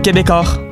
Québecor.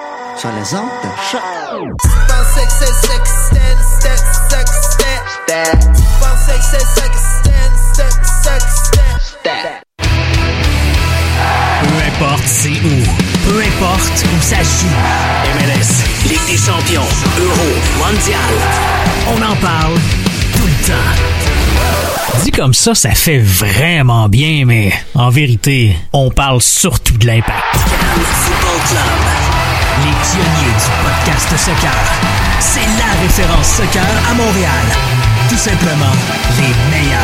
sur les ondes de choc. Peu importe c'est où, peu importe où ça joue. MLS, Ligue des champions, Euro, Mondial. On en parle tout le temps. Dit comme ça, ça fait vraiment bien, mais en vérité, on parle surtout de l'impact. Cannes Football Club. Les pionniers du podcast soccer. C'est la référence soccer à Montréal. Tout simplement les meilleurs.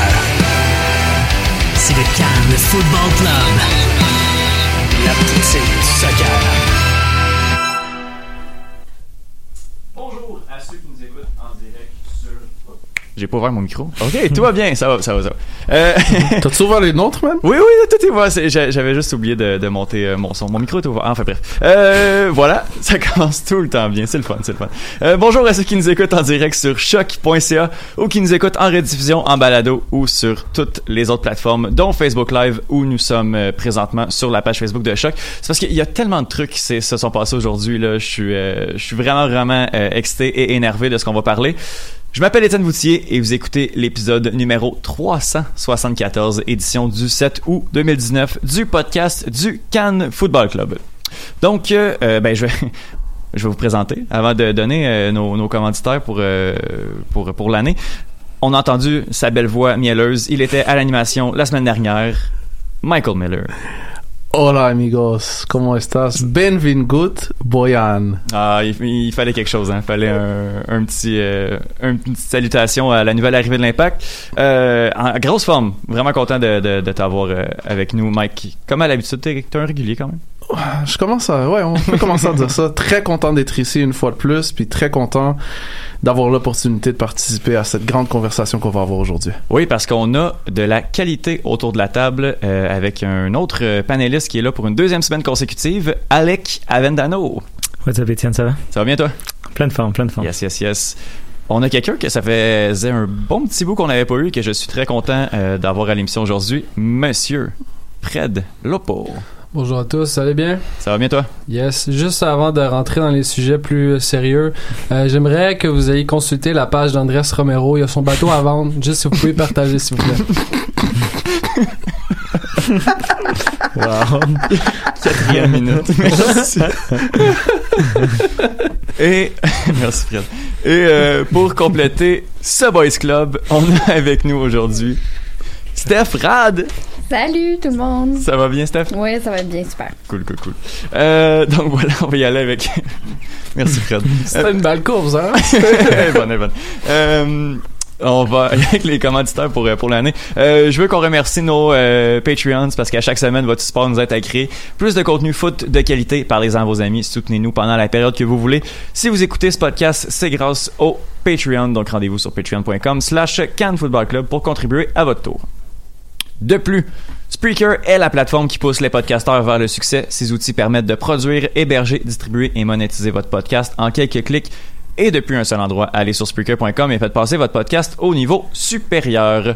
C'est le Cannes Football Club. La poutine soccer. J'ai pas ouvert mon micro. Ok, tout va bien, ça va, ça va, ça va. Euh, T'as-tu ouvert les nôtres, man? oui, oui, tout est j'a- J'avais juste oublié de, de monter euh, mon son. Mon micro est ouvert. Enfin bref. Euh, voilà, ça commence tout le temps bien. C'est le fun, c'est le fun. Euh, bonjour à ceux qui nous écoutent en direct sur choc.ca ou qui nous écoutent en rediffusion, en balado ou sur toutes les autres plateformes, dont Facebook Live où nous sommes euh, présentement sur la page Facebook de Choc. C'est parce qu'il y a tellement de trucs qui s'est- se sont passés aujourd'hui. Là, je suis, euh, je suis vraiment, vraiment euh, excité et énervé de ce qu'on va parler. Je m'appelle Étienne Voutier et vous écoutez l'épisode numéro 374, édition du 7 août 2019 du podcast du Cannes Football Club. Donc, euh, euh, ben, je vais, je vais vous présenter avant de donner euh, nos, commanditaires pour, pour, pour l'année. On a entendu sa belle voix mielleuse. Il était à l'animation la semaine dernière. Michael Miller. Hola, amigos. ¿Cómo estás? Benvingut, Boyan. Ah, il, il fallait quelque chose, hein. Il fallait un, un petit, euh, une petite salutation à la nouvelle arrivée de l'Impact. Euh, en grosse forme. Vraiment content de, de, de t'avoir euh, avec nous, Mike. Comme à l'habitude, t'es t'es un régulier quand même. Je commence à, ouais, on peut commencer à dire ça. Très content d'être ici une fois de plus, puis très content d'avoir l'opportunité de participer à cette grande conversation qu'on va avoir aujourd'hui. Oui, parce qu'on a de la qualité autour de la table euh, avec un autre euh, panéliste qui est là pour une deuxième semaine consécutive, Alec Avendano. What's up, Étienne, ça va? Ça va bien, toi? Plein de forme, plein de forme. Yes, yes, yes. On a quelqu'un que ça faisait un bon petit bout qu'on n'avait pas eu, que je suis très content euh, d'avoir à l'émission aujourd'hui, Monsieur Fred Lopo. Bonjour à tous, ça va bien? Ça va bien, toi? Yes. Juste avant de rentrer dans les sujets plus euh, sérieux, euh, j'aimerais que vous ayez consulté la page d'Andrés Romero. Il y a son bateau à vendre. Juste si vous pouvez partager, s'il vous plaît. Wow. Quatrième minute. Merci. Et merci Fred. Et euh, pour compléter ce Boys Club, on a avec nous aujourd'hui Steph Rad. Salut tout le monde! Ça va bien, Steph? Ouais, ça va bien, super. Cool, cool, cool. Euh, donc voilà, on va y aller avec. merci Fred. C'était une belle course, hein? Est bonne, est bonne. Euh, On va avec les commanditaires pour, euh, pour l'année. Euh, je veux qu'on remercie nos euh, Patreons parce qu'à chaque semaine, votre support nous aide à créer plus de contenu foot de qualité. Parlez-en à vos amis. Soutenez-nous pendant la période que vous voulez. Si vous écoutez ce podcast, c'est grâce au Patreon. Donc rendez-vous sur patreon.com slash Cannes Football Club pour contribuer à votre tour. De plus, Spreaker est la plateforme qui pousse les podcasteurs vers le succès. Ces outils permettent de produire, héberger, distribuer et monétiser votre podcast en quelques clics et depuis un seul endroit. Allez sur Spreaker.com et faites passer votre podcast au niveau supérieur.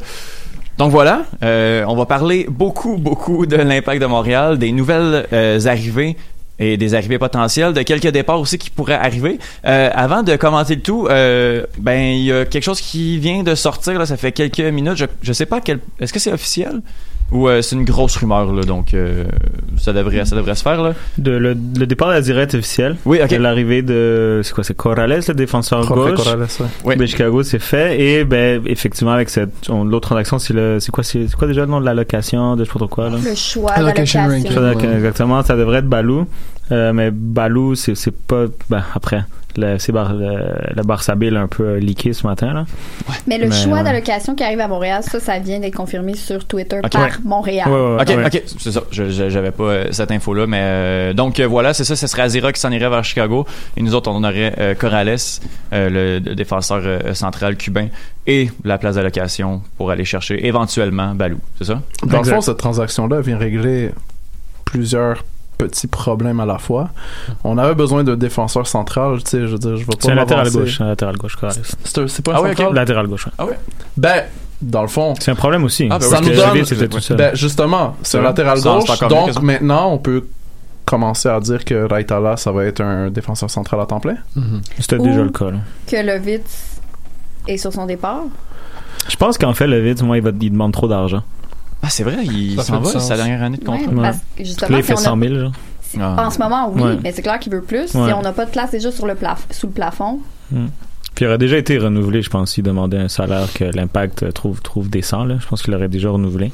Donc voilà, euh, on va parler beaucoup, beaucoup de l'impact de Montréal, des nouvelles euh, arrivées et des arrivées potentielles, de quelques départs aussi qui pourraient arriver. Euh, avant de commenter le tout, euh, ben il y a quelque chose qui vient de sortir là, ça fait quelques minutes. Je, je sais pas quel, est-ce que c'est officiel? Ou euh, c'est une grosse rumeur là, donc euh, ça devrait, ça devrait se faire là. De, le, le départ de la direct officiel. Oui, ok. L'arrivée de, c'est quoi, c'est Corrales, le défenseur Jorge gauche? Corrales, ouais. Oui. De Chicago, c'est fait. Et, ben, effectivement, avec cette, l'autre transaction, c'est le, c'est quoi, c'est, c'est quoi déjà le nom de la location, de je sais pas trop quoi, là? Le choix d'allocation. Exactement, ça devrait être Balou. Euh, mais Balou, c'est, c'est pas, ben, après. Le, c'est Bar, le, le Barça B l'a un peu leaké ce matin, là. Mais le Mais, choix ouais. d'allocation qui arrive à Montréal, ça, ça vient d'être confirmé sur Twitter Ok. par Ouais. Montréal. Ouais, ouais, Ok, ouais. ok, c'est ça. J'avais pas euh, cette info-là, mais euh, donc euh, voilà, c'est ça. Ce serait Azira qui s'en irait vers Chicago, et nous autres on aurait euh, Corrales, euh, le, défenseur euh, central cubain, et la place d'allocation pour aller chercher éventuellement Balou. C'est ça? Dans le fond, cette transaction-là vient régler plusieurs petits problèmes à la fois. On avait besoin d'un défenseur central, tu sais, je veux dire, je vais pas C'est un latéral gauche, un latéral gauche. C'est pas un Ah oui, ok. central? Latéral gauche, ouais. Ah ouais. Ben, dans le fond, C'est un problème aussi. Ah, ben ça nous donne- tout seul. ben, justement, c'est un latéral gauche, mieux donc maintenant, on peut commencer à dire que Raitala, ça va être un défenseur central à temps plein. Mhm. C'était déjà le cas, là. Que Lovitz est sur son départ? Je pense qu'en fait, le vide, moi, il, va, il demande trop d'argent. Ah, c'est vrai, il s'en va, sa dernière année de contrat. Ouais, parce que justement, il fait on a- 100 000, genre. Ah. en ce moment, oui, Ouais. mais c'est clair qu'il veut plus. Ouais. Si on n'a pas de place déjà sur le plaf- sous le plafond, Puis il aurait déjà été renouvelé, je pense, s'il demandait un salaire que l'impact trouve, trouve décent, là. Je pense qu'il aurait déjà renouvelé.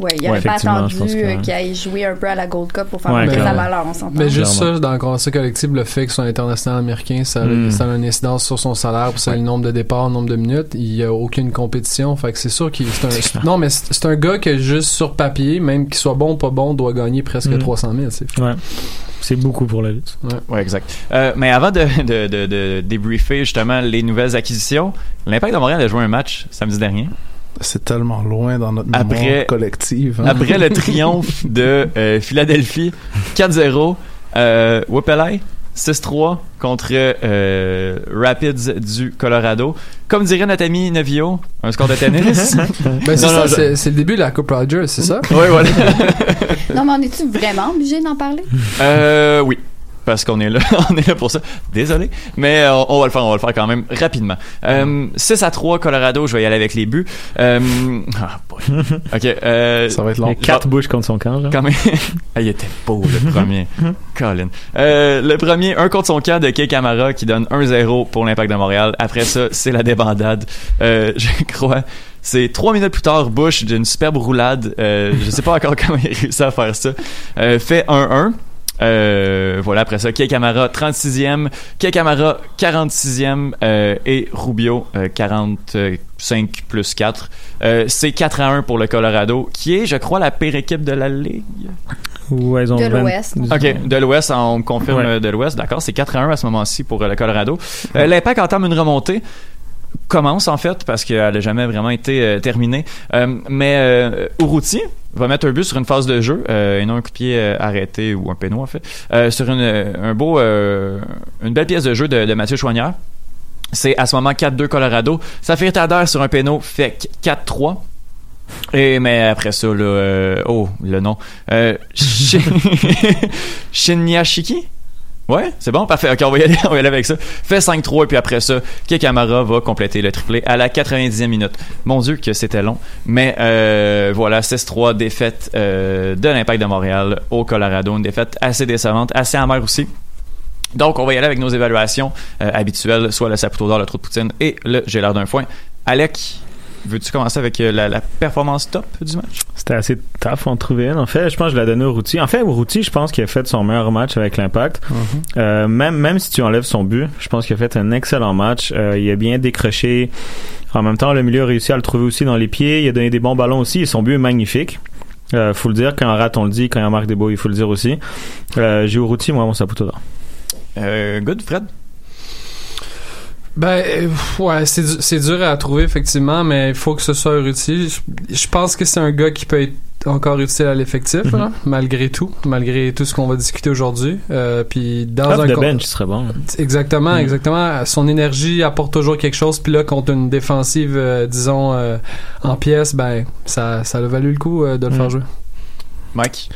Ouais, il Ouais, n'aurait pas effectivement, attendu que- euh, qu'il aille jouer un peu à la Gold Cup pour faire Ouais, monter sa valeur, on s'entend. Mais juste Clairement. ça, dans le convention collectif, le fait que soit international américain, ça, Mm. ça a une incidence sur son salaire, puis ça a le nombre de départs, le nombre de minutes. Il y a aucune compétition. Fait que c'est sûr qu'il c'est un, c'est- non, mais c'est c'est un gars que juste sur papier, même qu'il soit bon ou pas bon, doit gagner presque Mm. 300 000. c'est- Ouais. C'est beaucoup pour la lutte. Ouais, exact. Euh, mais avant de, de, de, de débriefer justement les nouvelles acquisitions, l'Impact de Montréal a joué un match samedi dernier. C'est tellement loin dans notre mémoire collective. hein. Après le triomphe de euh, Philadelphie 4-0, euh, Whoopelay 6-3 contre euh, Rapids du Colorado. Comme dirait notre ami Nevio, un score de tennis. Ben, c'est Non, ça, je- c'est c'est le début de la Coupe Rogers, c'est ça? oui, voilà. Non, mais on est-tu vraiment obligé d'en parler? Euh, oui. Parce qu'on est là, on est là pour ça. Désolé, mais euh, on va le faire, on va le faire quand même rapidement. Euh, 6 à 3 Colorado, je vais y aller avec les buts. Euh, ah, boy. ok. Euh, Ça va être Il y long. a quatre bouches contre son camp, genre. quand même. ah, il était beau le premier. Colin. Euh, le premier, un contre son camp de Kay Camara qui donne 1-0 pour l'Impact de Montréal. Après ça, c'est la débandade. Euh, je crois. C'est trois minutes plus tard, Bush d'une superbe roulade. Euh, je sais pas encore comment il a réussi à faire ça. Euh, fait 1-1. Euh, voilà, après ça, Kay Camara 36e, Kay Camara 46e euh, et Rubio euh, 45 plus 4. Euh, c'est 4 à 1 pour le Colorado, qui est, je crois, la pire équipe de la Ligue. Ouais, ils ont De l'Ouest. OK, de l'Ouest, on me confirme Ouais. euh, de l'Ouest, d'accord, c'est 4 à 1 à ce moment-ci pour euh, le Colorado. Euh, L'Impact entame une remontée commence en fait parce qu'elle n'a jamais vraiment été euh, terminée. Euh, mais euh, va mettre un but sur une phase de jeu euh, et non un coup de pied arrêté ou un péno en fait sur une, un beau une belle pièce de jeu de, Mathieu Choignard. C'est à ce moment 4-2 Colorado. Ça fait sur un péno fait 4-3. Et mais après ça là oh le nom Shin- Shinyashiki Ouais, c'est bon, parfait. Ok, on va y aller, on va y aller avec ça. Fait 5-3 et puis après ça, Kekamara va compléter le triplé à la 90e minute. Mon Dieu que c'était long, mais euh, voilà 6-3 défaite euh, de l'Impact de Montréal au Colorado, une défaite assez décevante, assez amère aussi. Donc, on va y aller avec nos évaluations euh, habituelles, soit le Saputo d'or, le trou de poutine et le j'ai d'un foin. Alec, veux-tu commencer avec euh, la, la performance top du match? C'était assez tough en trouver une. En fait, je pense que je l'ai donné au Routy. En fait, au Routy, je pense qu'il a fait son meilleur match avec l'Impact. Euh, même, même si tu enlèves son but, je pense qu'il a fait un excellent match. Euh, il a bien décroché. En même temps, le milieu a réussi à le trouver aussi dans les pieds. Il a donné des bons ballons aussi et son but est magnifique. Euh, faut le dire, quand on rate, on le dit. Quand il marque des beaux, il faut le dire aussi. Euh, j'ai au Routy, moi, mon d'or. Euh, good, Fred? Ben, euh, ouais, c'est du- c'est dur à trouver, effectivement, mais il faut que ce soit utile. Je, je pense que c'est un gars qui peut être encore utile à l'effectif, Mhm. là, malgré tout, malgré tout ce qu'on va discuter aujourd'hui. Euh, puis dans Off un the con- bench, ce serait bon. Exactement, Mhm. exactement. Son énergie apporte toujours quelque chose. Puis là, contre une défensive, euh, disons, euh, en pièces, ben, ça, ça a valu le coup euh, de le Mhm. faire jouer. Mike?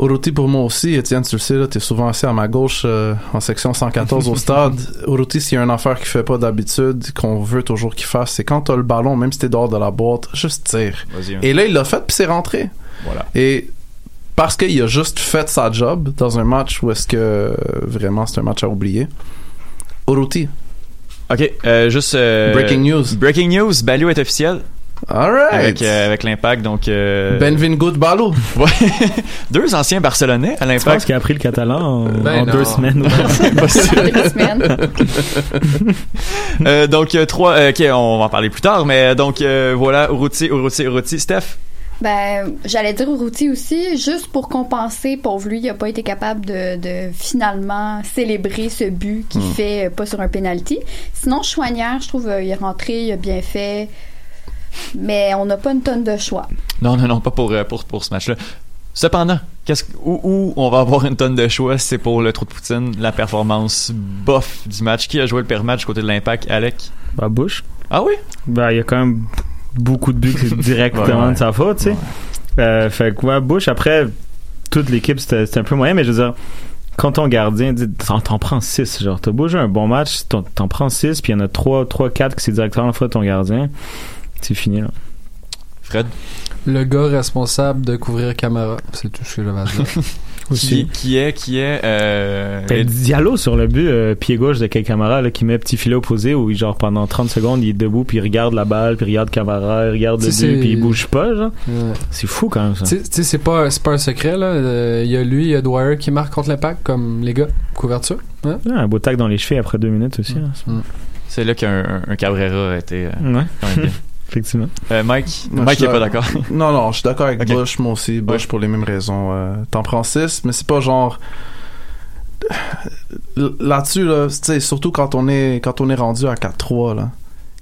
Uruti pour moi aussi, Étienne, tu le sais, là, t'es souvent assis à ma gauche euh, en section 114 au stade. Uruti, s'il y a une affaire qu'il fait pas d'habitude, qu'on veut toujours qu'il fasse, c'est quand t'as le ballon, même si t'es dehors de la boîte, juste tire. Hein. Et là, il l'a fait, puis c'est rentré. Voilà. Et parce qu'il a juste fait sa job dans un match où est-ce que euh, vraiment c'est un match à oublier. Uruti. OK, euh, juste... euh, Breaking news. Breaking news, Balou est officiel Alright. avec, euh, avec l'impact, donc... Euh, Benvingut Balou. ouais. Deux anciens Barcelonais à Tu penses l'impact. qu'il a appris le catalan en, Ben en deux semaines? Pas sûr. Deux semaines. Euh, donc, euh, trois... euh, OK, on va en parler plus tard, mais donc, euh, voilà, Uruti, Uruti, Uruti. Steph? Ben, j'allais dire Routy aussi, juste pour compenser, pauvre lui, il a pas été capable de, de finalement célébrer ce but qu'il Hmm. fait pas sur un penalty. Sinon, Chouanière, je trouve, il est rentré, il a bien fait, mais on n'a pas une tonne de choix. Non, non, non, pas pour, euh, pour, pour ce match-là. Cependant, qu'est-ce que- où, où on va avoir une tonne de choix, c'est pour le trou de poutine, la performance bof du match. Qui a joué le pire match côté de l'impact, Alec? Bah, Bush. Ah oui? Ben, il y a quand même beaucoup de buts directement Ouais, ouais. de sa faute, tu sais. Euh, fait que, ouais, Bush, après, toute l'équipe, c'était c'était un peu moyen, mais je veux dire, quand ton gardien dit, t'en t'en prends 6, genre, t'as beau jouer un bon match, t'en t'en prends 6, puis il y en a 3, 3, 4 qui c'est directement la faute de ton gardien, c'est fini, là. Fred? Le gars responsable de couvrir Camara, c'est tout ce que j'avais à dire. Qui, qui est, qui est, euh, T'as Diallo sur le but, euh, pied gauche de Kay Camara, là, qui met petit filet opposé, où, genre, pendant 30 secondes, il est debout, puis il regarde la balle, puis il regarde Camara, il regarde le Tu sais, but, puis il bouge pas, genre. Ouais. C'est fou, quand même, ça. Tu sais- c'est pas, c'est pas un secret, là. Euh, Il y a lui, il y a Dwyer qui marque contre l'impact, comme les gars. Couverture. Hein? Ouais, un beau tac dans les chevilles après deux minutes aussi, là. C'est là qu'un un, un Cabrera a été euh, Ouais, quand même bien. effectivement. Euh, Mike? Moi, Mike est pas d'accord. Non, non, je suis d'accord avec. Bush, moi aussi. Bush Ouais. pour les mêmes raisons. Euh, T'en prends 6, mais c'est pas genre. L- Là-dessus, là, surtout quand on est quand on est rendu à 4-3, là.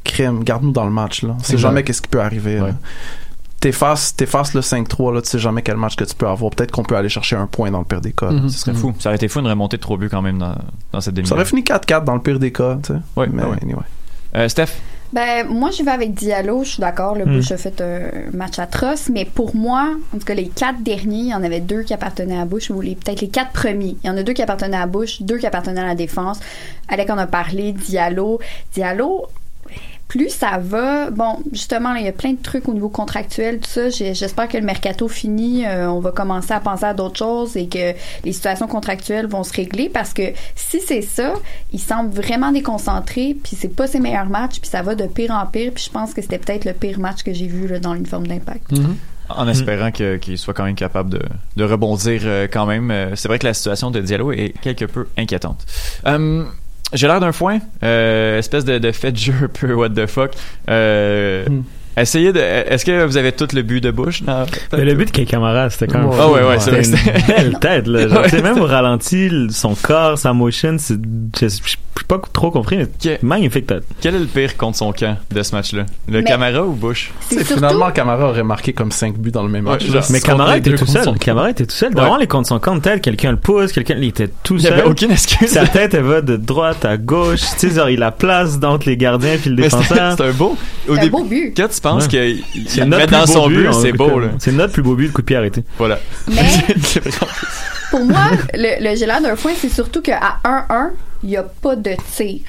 Crème, garde-nous dans le match, là. On sait jamais qu'est-ce qui peut arriver. Ouais. T'effaces, t'effaces le 5-3, là, tu sais jamais quel match que tu peux avoir. Peut-être qu'on peut aller chercher un point dans le pire des cas. Mhm. Ce serait fou. Ça aurait été fou une remontée de trois buts quand même dans, dans cette demi Ça aurait fini 4-4 dans le pire des cas, tu sais. Ouais, mais ouais, ouais. anyway. Euh, Steph? Ben, moi, je vais avec Diallo, je suis d'accord, le Hmm. Bush a fait un match atroce, mais pour moi, en tout cas, les quatre derniers, il y en avait deux qui appartenaient à Bush, ou les- peut-être les quatre premiers. Il y en a deux qui appartenaient à Bush, deux qui appartenaient à la défense. Alec en a parlé, Diallo. Diallo, plus ça va, bon, justement, là, il y a plein de trucs au niveau contractuel, tout ça. J'espère que le mercato finit, euh, on va commencer à penser à d'autres choses et que les situations contractuelles vont se régler parce que si c'est ça, il semble vraiment déconcentré, puis c'est pas ses meilleurs matchs, puis ça va de pire en pire, puis je pense que c'était peut-être le pire match que j'ai vu là, dans l'uniforme d'impact. Mhm. En espérant que- qu'il soit quand même capable de, de rebondir euh, quand même. Euh, C'est vrai que la situation de Diallo est quelque peu inquiétante. Euh, J'ai l'air d'un foin, euh, espèce de, de fait de jeu un peu what the fuck. Euh, Hmm. Essayez de. Est-ce que vous avez tout le but de Bush? Non, Mais le but de Camara, c'était quand même. Ouais. Ah ouais, ouais, c'est vrai. Une belle tête, là. Genre, Ouais, même au ralenti, son corps, sa motion, c'est, je je- j'ai pas trop compris, mais Que- magnifique tête. Quel est le pire contre son camp de ce match-là? Le Mais- Camara ou Bush? C'est. Finalement, Camara aurait marqué comme 5 buts dans le même Ouais, match. genre, là. Mais Contre Camara était tout contre seul. son- Camara était tout seul. Ouais. Devant les comptes son compte tel, quelqu'un le pousse, quelqu'un, il était tout Il n'y avait seul. aucune excuse. Sa tête, elle va de droite à gauche. tu sais, genre, il a place entre les gardiens puis le défenseur. c'est un beau. Au C'est un début, beau but. quand tu penses Ouais. qu'il C'est il notre met plus dans beau son but, c'est beau. C'est notre plus beau but de coup de pied arrêté. Voilà. Mais pour moi, le, le d'un foin, c'est surtout qu'à 1-1, il n'y a pas de tir.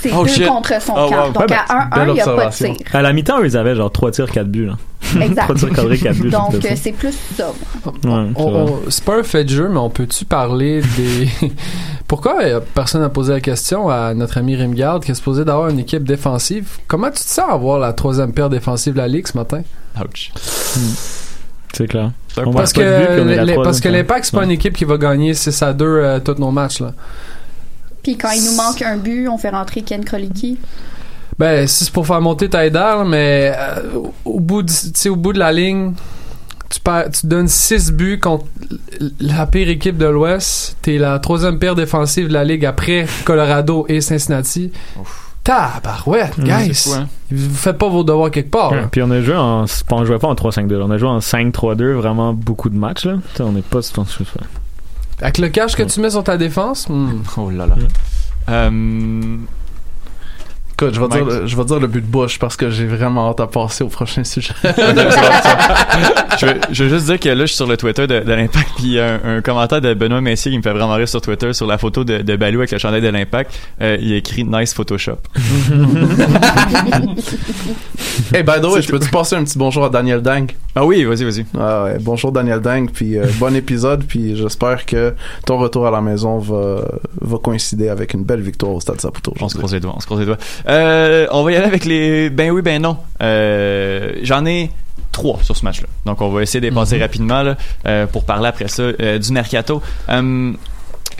C'est Oh, deux shit. contre son Oh, camp. wow. Donc Ouais, à 1-1, belle il n'y a pas de tir. À la mi-temps, ils avaient genre 3 tirs, 4 buts. Là. Exact. 3 tirs cadrés, 4 buts. Donc euh, ça. c'est plus ça. Ouais, c'est On- vrai. on- C'est pas un fait de jeu, mais on peut-tu parler des. Pourquoi euh, personne n'a posé la question à notre ami Rimgard qui est supposé d'avoir une équipe défensive? Comment tu te sens avoir la troisième paire défensive de la Ligue ce matin? Ouch. C'est clair. On Parce but, que, les- parce que l'Impact, c'est pas Ouais. une équipe qui va gagner 6 à 2 euh, tous nos matchs. Là. Puis quand il nous manque un but, on fait rentrer Ken Krolicki. Ben, si c'est pour faire monter Taïdar, mais euh, au, bout de, tu sais, au bout de la ligne, tu, perds- tu donnes 6 buts contre la pire équipe de l'Ouest. T'es la troisième paire défensive de la Ligue après Colorado et Cincinnati. Tabarouette, Mm, guys! hein. Vous faites pas vos devoirs quelque part. Ouais. Puis on a joué en. On jouait pas en 3-5-2. On a joué en 5-3-2, vraiment beaucoup de matchs. Là. On n'est pas. je pense que c'est- Avec le cash que tu mets sur ta défense, hmm. Oh là là. Euh, Écoute, je vais, Mike. dire, le- je vais dire le but de Bush parce que j'ai vraiment hâte à passer au prochain sujet. je, veux, je veux juste dire que là, je suis sur le Twitter de, de l'Impact, puis il y a un, un commentaire de Benoît Messier qui me fait vraiment rire sur Twitter sur la photo de, de Balou avec le chandail de l'Impact. Euh, il a écrit Nice Photoshop. hey, by the way, je peux-tu passer un petit bonjour à Daniel Dang? Ah oui, vas-y, vas-y. Ah ouais, bonjour Daniel Dang, puis euh, bon épisode, puis j'espère que ton retour à la maison va, va coïncider avec une belle victoire au Stade Saputo. On se croise les doigts, on se croise les doigts. Euh, on va y aller avec les ben oui, ben non. Euh, J'en ai trois sur ce match-là. Donc, on va essayer de les passer rapidement là, euh, pour parler après ça euh, du mercato. Euh,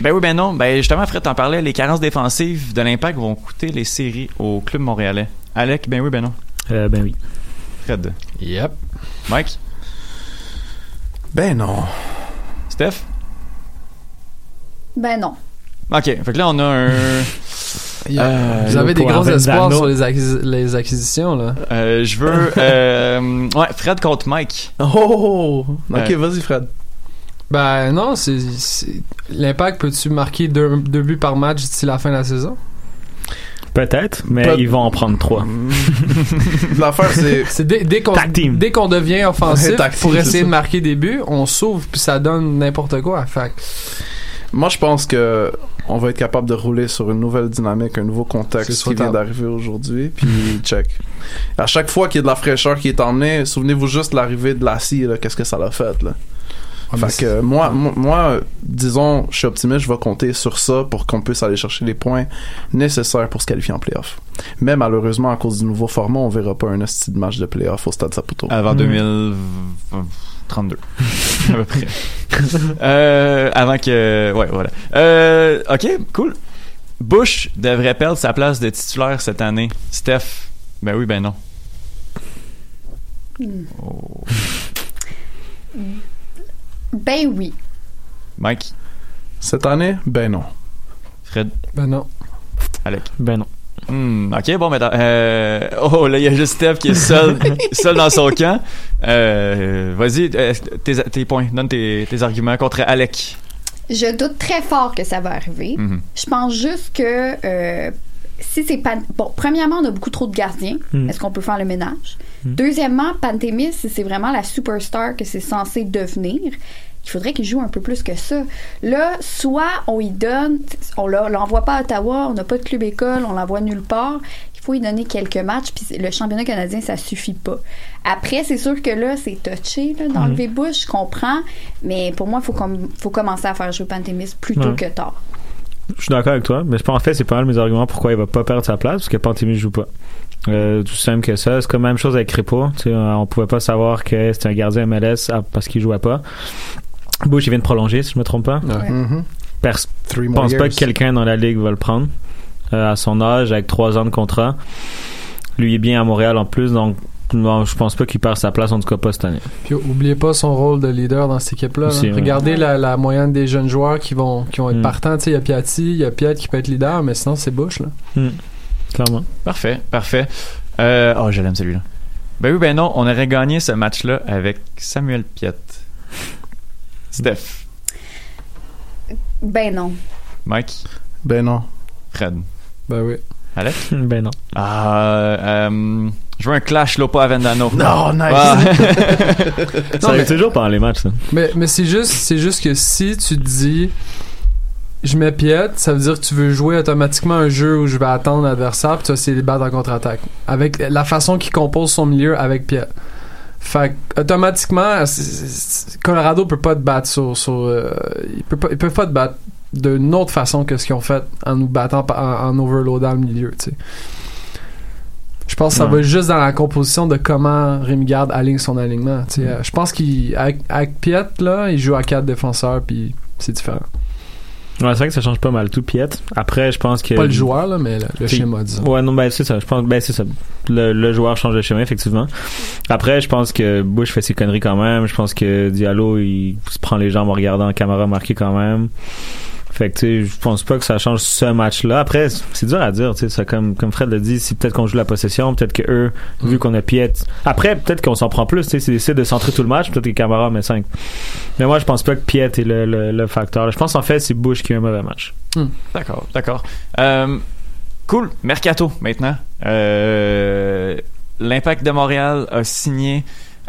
ben oui, ben non. Ben justement, Fred t'en parlais, les carences défensives de l'Impact vont coûter les séries au club montréalais. Alec, ben oui, ben non. Euh, ben oui. Fred. Yep. Mike. Ben non. Steph? Ben non. Ok, fait que là, on a un... Euh, Vous avez des gros espoirs sur les, acquis- les acquisitions, là. Euh, je veux... euh, ouais, Fred contre Mike. Oh! Ok, Euh, vas-y, Fred. Ben non, c'est c'est- l'impact peut-tu marquer deux, deux buts par match d'ici la fin de la saison? Peut-être, mais Peut- ils vont en prendre 3. L'affaire, c'est. Dès, dès qu'on dès qu'on devient offensif Ouais, tag team, pour essayer de marquer des buts, on s'ouvre puis ça donne n'importe quoi. Fait Moi, je pense que on va être capable de rouler sur une nouvelle dynamique, un nouveau contexte qui vient d'arriver aujourd'hui. Puis, check. À chaque fois qu'il y a de la fraîcheur qui est emmenée, souvenez-vous juste de l'arrivée de Lassie, qu'est-ce que ça l'a fait, là? Fait que moi, moi, moi, disons, je suis optimiste, je vais compter sur ça pour qu'on puisse aller chercher les points nécessaires pour se qualifier en playoff. Mais malheureusement, à cause du nouveau format, on verra pas un esti de match de playoff au Stade Saputo. Avant 2032. à peu près. Euh, avant que... Ouais, voilà. Euh, ok, cool. Bush devrait perdre sa place de titulaire cette année. Steph, ben oui, ben non. Hmm. Oh. Ben oui. Mike, Cette année, ben non. Fred, Ben non. Alec? Ben non. Hmm, ok, bon, maintenant. Euh, oh, là, il y a juste Steph qui est seul, seul dans son camp. Euh, Vas-y, euh, tes, tes points, donne tes, tes arguments contre Alec. Je doute très fort que ça va arriver. Mhm. Je pense juste que euh, si c'est pas bon, premièrement, on a beaucoup trop de gardiens. Mhm. Est-ce qu'on peut faire le ménage? Mhm. Deuxièmement, Pantémis, c'est vraiment la superstar que c'est censé devenir, il faudrait qu'il joue un peu plus que ça. Là, soit on y donne, on l'envoie pas à Ottawa, on n'a pas de club école, on l'envoie nulle part. Il faut y donner quelques matchs, puis le championnat canadien, ça suffit pas. Après, c'est sûr que là, c'est touché là, d'enlever Bush, je comprends, mais pour moi, il faut, com- faut commencer à faire jouer Pantémis plutôt Ouais. que tard. Je suis d'accord avec toi, mais je pense en fait c'est pas mal mes arguments pourquoi il va pas perdre sa place parce que Pantémis joue pas. Euh, tout simple que ça. C'est comme la même chose avec Crépo. Tu sais, euh, on pouvait pas savoir que c'était un gardien MLS ah, parce qu'il jouait pas. Bush il vient de prolonger si je me trompe pas. Je more pense pas years. que quelqu'un dans la ligue va le prendre euh, à son âge avec trois ans de contrat. Lui il est bien à Montréal en plus donc non, je pense pas qu'il perd sa place en tout cas pas cette année. Puis oubliez pas son rôle de leader dans cette équipe-là. ouais. Regardez la, la moyenne des jeunes joueurs qui vont, qui vont être Mm. partants. Tu sais, Il y a Piatti, il y a Piat qui peut être leader, mais sinon c'est Bush. Là. Hmm. Clairement. Parfait, parfait. Euh, oh, je l'aime celui-là. Ben oui, ben non, on aurait gagné ce match-là avec Samuel Piet. Steph, Ben non. Mike, Ben non. Fred, Ben oui. Alec. ben non. Ah, euh, je veux un clash Lopa Avendano. Non, nice. Ah. Ça Non, arrive mais- toujours pendant les matchs ça. Mais, mais c'est juste, c'est juste que si tu te dis je mets Piet, ça veut dire que tu veux jouer automatiquement un jeu où je vais attendre l'adversaire, puis tu vas essayer de battre en contre-attaque. Avec la façon qu'il compose son milieu avec Piet. Fait que, automatiquement, Colorado peut pas te battre sur. sur euh, ils, peuvent pas, peuvent pas te battre d'une autre façon que ce qu'ils ont fait en nous battant en, en overloadant le milieu, tu sais. Je pense que ça Ouais. va juste dans la composition de comment Rémi Garde aligne son alignement. Euh, Je pense qu'avec avec Piet, là, il joue à quatre défenseurs, puis c'est différent. Ouais, c'est vrai que ça change pas mal tout, Piet. Après, je pense que. Pas le joueur, là, mais le, schéma, disons. Ouais, non, ben c'est ça. Je pense, ben c'est ça. Le, le joueur change de chemin, effectivement. Après, je pense que Bush fait ses conneries quand même. Je pense que Diallo, il se prend les jambes en regardant la caméra marquée quand même. Fait que, tu sais, je pense pas que ça change ce match-là. Après, c'est dur à dire, tu sais, ça, comme, comme Fred l'a dit, si peut-être qu'on joue la possession, peut-être que eux, vu qu'on a Piet. Après, peut-être qu'on s'en prend plus, tu sais, s'ils décident de centrer tout le match, peut-être que Camara met 5. Mais moi, je pense pas que Piet est le, le, le facteur. Je pense, en fait, c'est Bush qui a un mauvais match. D'accord, d'accord. Euh, cool. Mercato, maintenant. Euh, L'Impact de Montréal a signé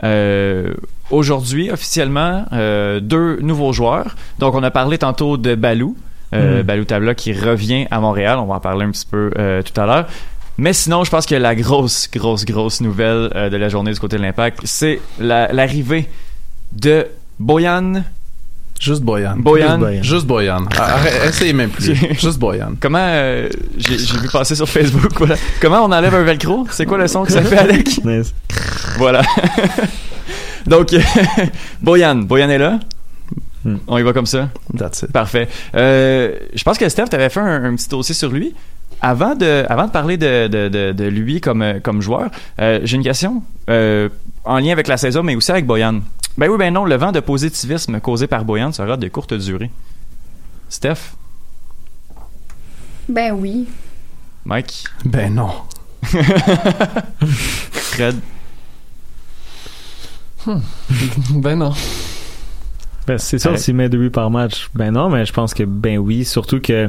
euh, aujourd'hui, officiellement, euh, deux nouveaux joueurs. Donc, on a parlé tantôt de Balou. Euh, Mm. Balou Tabla qui revient à Montréal. On va en parler un petit peu tout à l'heure. Mais sinon, je pense que la grosse, grosse, grosse nouvelle de la journée du côté de l'Impact, c'est la- l'arrivée de Boyan. Juste Boyan. Boyan. Juste Boyan. Juste Boyan. Ah, arrête, essayez même plus. Juste Boyan. Comment euh, j'ai vu passer sur Facebook voilà. Comment on enlève un velcro? C'est quoi le son que ça fait Alec? Nice. Voilà. Donc Boyan, Boyan est là. Hmm. On y va comme ça. That's it. Parfait. Euh, je pense que Steph t'avais fait un, un petit dossier sur lui. Avant de, avant de parler de, de, de, de lui comme, comme joueur, euh, j'ai une question euh, en lien avec la saison, mais aussi avec Boyan. Ben oui, ben non, le vent de positivisme causé par Boyan sera de courte durée. Steph, Ben oui. Mike, Ben non. Fred? ben non. Ben, c'est sûr, s'il met deux buts par match, ben non, mais je pense que ben oui, surtout que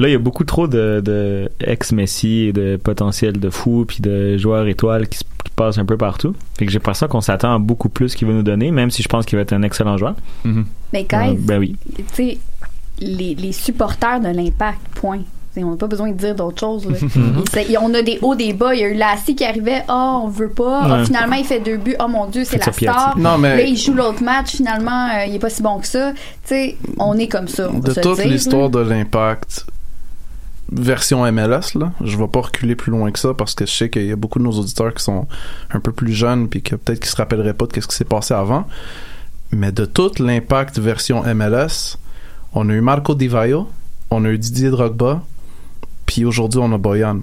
là, il y a beaucoup trop de, de ex-Messi et de potentiel de fous puis de joueurs étoiles qui, se- qui passent un peu partout. Fait que j'ai l'impression qu'on s'attend à beaucoup plus qu'il va nous donner, même si je pense qu'il va être un excellent joueur. Mhm. Mais Euh, guys, ben oui. tu sais, les, les supporters de l'impact, point. T'sais, on n'a pas besoin de dire d'autres choses. Mhm. Et et on a des hauts, des bas. Il y a eu Lassie qui arrivait, oh, on veut pas. Ah, finalement, il fait deux buts. Oh mon Dieu, c'est la ça star. Non, mais- Là, il joue l'autre match. Finalement, euh, il est pas si bon que ça. Tu sais, on est comme ça. De toute l'histoire de l'impact version MLS, là, je vais pas reculer plus loin que ça parce que je sais qu'il y a beaucoup de nos auditeurs qui sont un peu plus jeunes puis que peut-être qu'ils se rappelleraient pas de ce qui s'est passé avant. Mais de toute l'impact version MLS, on a eu Marco Di Vaio, on a eu Didier Drogba, puis aujourd'hui on a Boyan.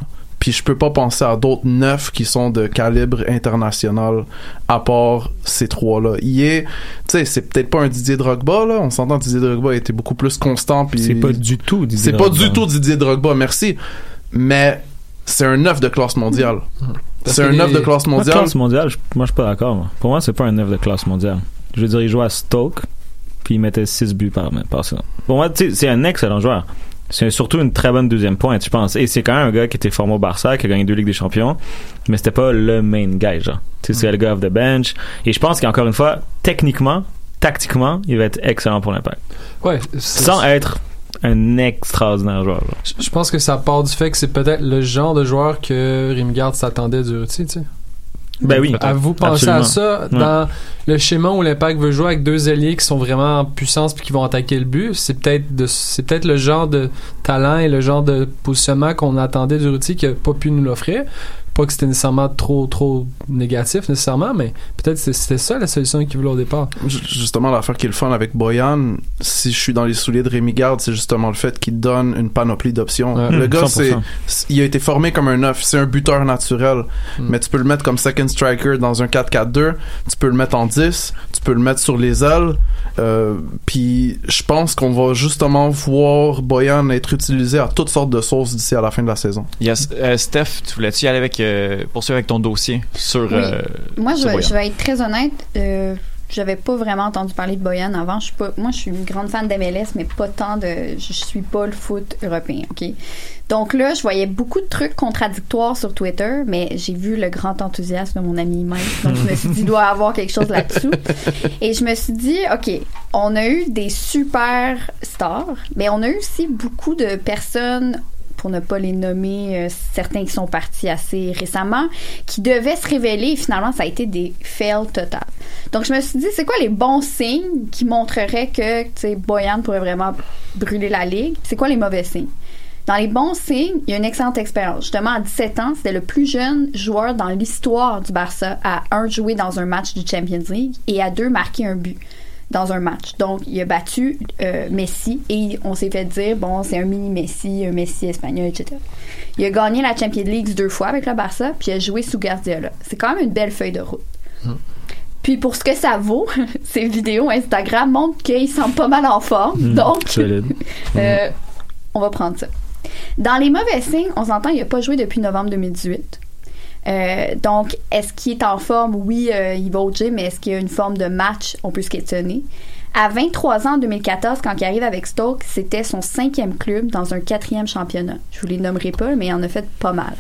Puis je peux pas penser à d'autres neuf qui sont de calibre international à part ces trois-là. Il est, tu sais, c'est peut-être pas un Didier Drogba là. On s'entend Didier Drogba été beaucoup plus constant. Puis C'est pas du tout Didier c'est pas du tout Didier Drogba, merci. Mais c'est un neuf de classe mondiale. C'est un neuf de classe Moi, mondiale. classe mondiale, moi je suis pas d'accord. Pour moi, c'est pas un 9 de classe mondiale. Je veux dire, il jouait à Stoke, puis il mettait 6 buts par, par saison. Pour moi, tu sais, c'est un excellent joueur. C'est surtout une très bonne deuxième pointe, je pense. Et c'est quand même un gars qui était formé au Barça, qui a gagné deux Ligues des Champions, mais c'était pas le main guy, genre. Tu sais, c'est le gars off the bench. Et je pense qu'encore une fois, techniquement, tactiquement, il va être excellent pour l'impact. Ouais. Sans être un extraordinaire joueur. genre. Je pense que ça part du fait que c'est peut-être le genre de joueur que Rimgard s'attendait du tu sais. Ben oui. À vous penser à ça Ouais. Le schéma où l'Impact veut jouer avec deux ailiers qui sont vraiment en puissance puis qui vont attaquer le but, c'est peut-être de c'est peut-être le genre de talent et le genre de positionnement qu'on attendait du Ruti qui a pas pu nous l'offrir. Pas que c'était nécessairement trop trop négatif nécessairement, mais peut-être que c'était ça la solution qu'il voulait au départ. Ju- Justement, l'affaire qui est le fun avec Boyan, si je suis dans les souliers de Rémi Garde, c'est justement le fait qu'il donne une panoplie d'options. Ouais. le gars, 100%. c'est, c'est- il a été formé comme un neuf. C'est un buteur naturel. Mm. Mais tu peux le mettre comme second striker dans un 4-4-2. Tu peux le mettre en 10. Tu peux le mettre sur les ailes. Euh, Puis je pense qu'on va justement voir Boyan être utilisé à toutes sortes de sauces d'ici à la fin de la saison. Yes. Euh, Steph, tu voulais-tu y aller avec, euh, poursuivre avec ton dossier sur. Oui. euh, Moi, je sur vais, Boyan? je vais être très honnête. J'avais pas vraiment entendu parler de Boyan avant. Je suis pas, moi, je suis une grande fan d'MLS, mais pas tant de. Je suis pas le foot européen, ok? Donc là, je voyais beaucoup de trucs contradictoires sur Twitter, mais j'ai vu le grand enthousiasme de mon ami Mike. Donc je me suis dit, il doit y avoir quelque chose là-dessous. Et je me suis dit, ok, on a eu des super stars, mais on a eu aussi beaucoup de personnes pour ne pas les nommer, euh, certains qui sont partis assez récemment, qui devaient se révéler et finalement ça a été des fails total. Donc je me suis dit, c'est quoi les bons signes qui montreraient que, Boyan pourrait vraiment brûler la ligue? C'est quoi les mauvais signes? Dans les bons signes, il y a une excellente expérience. Justement, à 17 ans, c'était le plus jeune joueur dans l'histoire du Barça à un jouer dans un match du Champions League et à deux marquer un but dans un match. Donc, il a battu euh, Messi et on s'est fait dire, bon, c'est un mini Messi, un Messi espagnol, etc. Il a gagné la Champions League deux fois avec le Barça, puis il a joué sous Guardiola. C'est quand même une belle feuille de route. Puis pour ce que ça vaut, ces vidéos Instagram montrent qu'il semble pas mal en forme. donc, solide. euh, on va prendre ça. Dans les mauvais signes, on s'entend, il n'a pas joué depuis novembre 2018. Euh, donc, est-ce qu'il est en forme? Oui, euh, il va au gym, mais est-ce qu'il y a une forme de match? On peut se questionner. À 23 ans, en 2014, quand il arrive avec Stoke, c'était son cinquième club dans un quatrième championnat. Je vous les nommerai pas, mais il en a fait pas mal.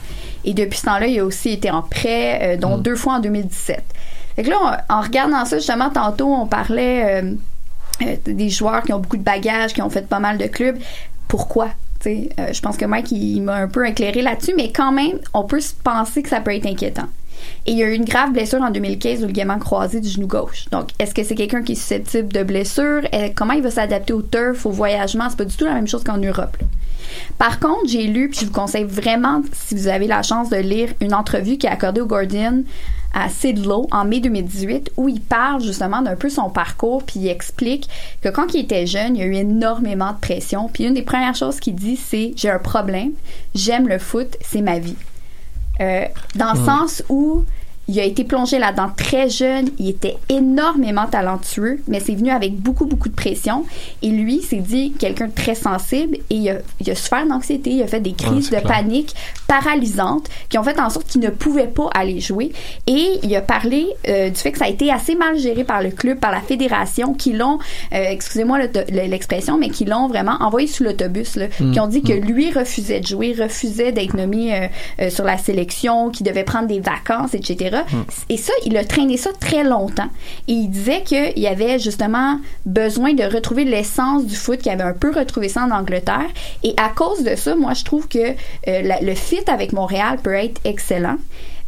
Et depuis ce temps-là, il a aussi été en prêt, euh, dont deux fois en 2017. Fait que là, on- en regardant ça, justement, tantôt, on parlait des joueurs qui ont beaucoup de bagages, qui ont fait pas mal de clubs. Pourquoi? Euh, je pense que Mike, il, m'a un peu éclairé là-dessus, mais quand même, on peut se penser que ça peut être inquiétant. Et il y a eu une grave blessure en 2015 au ligament croisé du genou gauche. Donc, est-ce que c'est quelqu'un qui est susceptible de blessure? Euh, comment il va s'adapter au turf, au voyagement? C'est pas du tout la même chose qu'en Europe. Par contre, j'ai lu, puis je vous conseille vraiment, si vous avez la chance de lire, une entrevue qui est accordée au Guardian à Sid Lowe en mai 2018 où il parle justement d'un peu son parcours puis il explique que quand il était jeune, il y a eu énormément de pression. Puis une des premières choses qu'il dit, c'est j'ai un problème, j'aime le foot, c'est ma vie. Euh, dans le Mm. sens où il a été plongé là-dedans très jeune, il était énormément talentueux, mais c'est venu avec beaucoup, beaucoup de pression. Et lui, s'est dit quelqu'un de très sensible et il a, il a souffert d'anxiété, il a fait des crises de clair. panique paralysantes qui ont fait en sorte qu'il ne pouvait pas aller jouer. Et il a parlé euh, du fait que ça a été assez mal géré par le club, par la fédération, qui l'ont, euh, excusez-moi le- le- l'expression, mais qui l'ont vraiment envoyé sous l'autobus, Mm, qui ont dit que mm. lui refusait de jouer, refusait d'être nommé euh, euh, sur la sélection, qu'il devait prendre des vacances, etc. Mm. Et ça, il a traîné ça très longtemps. Et il disait qu'il y avait justement besoin de retrouver l'essence du foot, qu'il avait un peu retrouvé ça en Angleterre. Et à cause de ça, moi, je trouve que euh, la- le fit avec Montréal peut être excellent.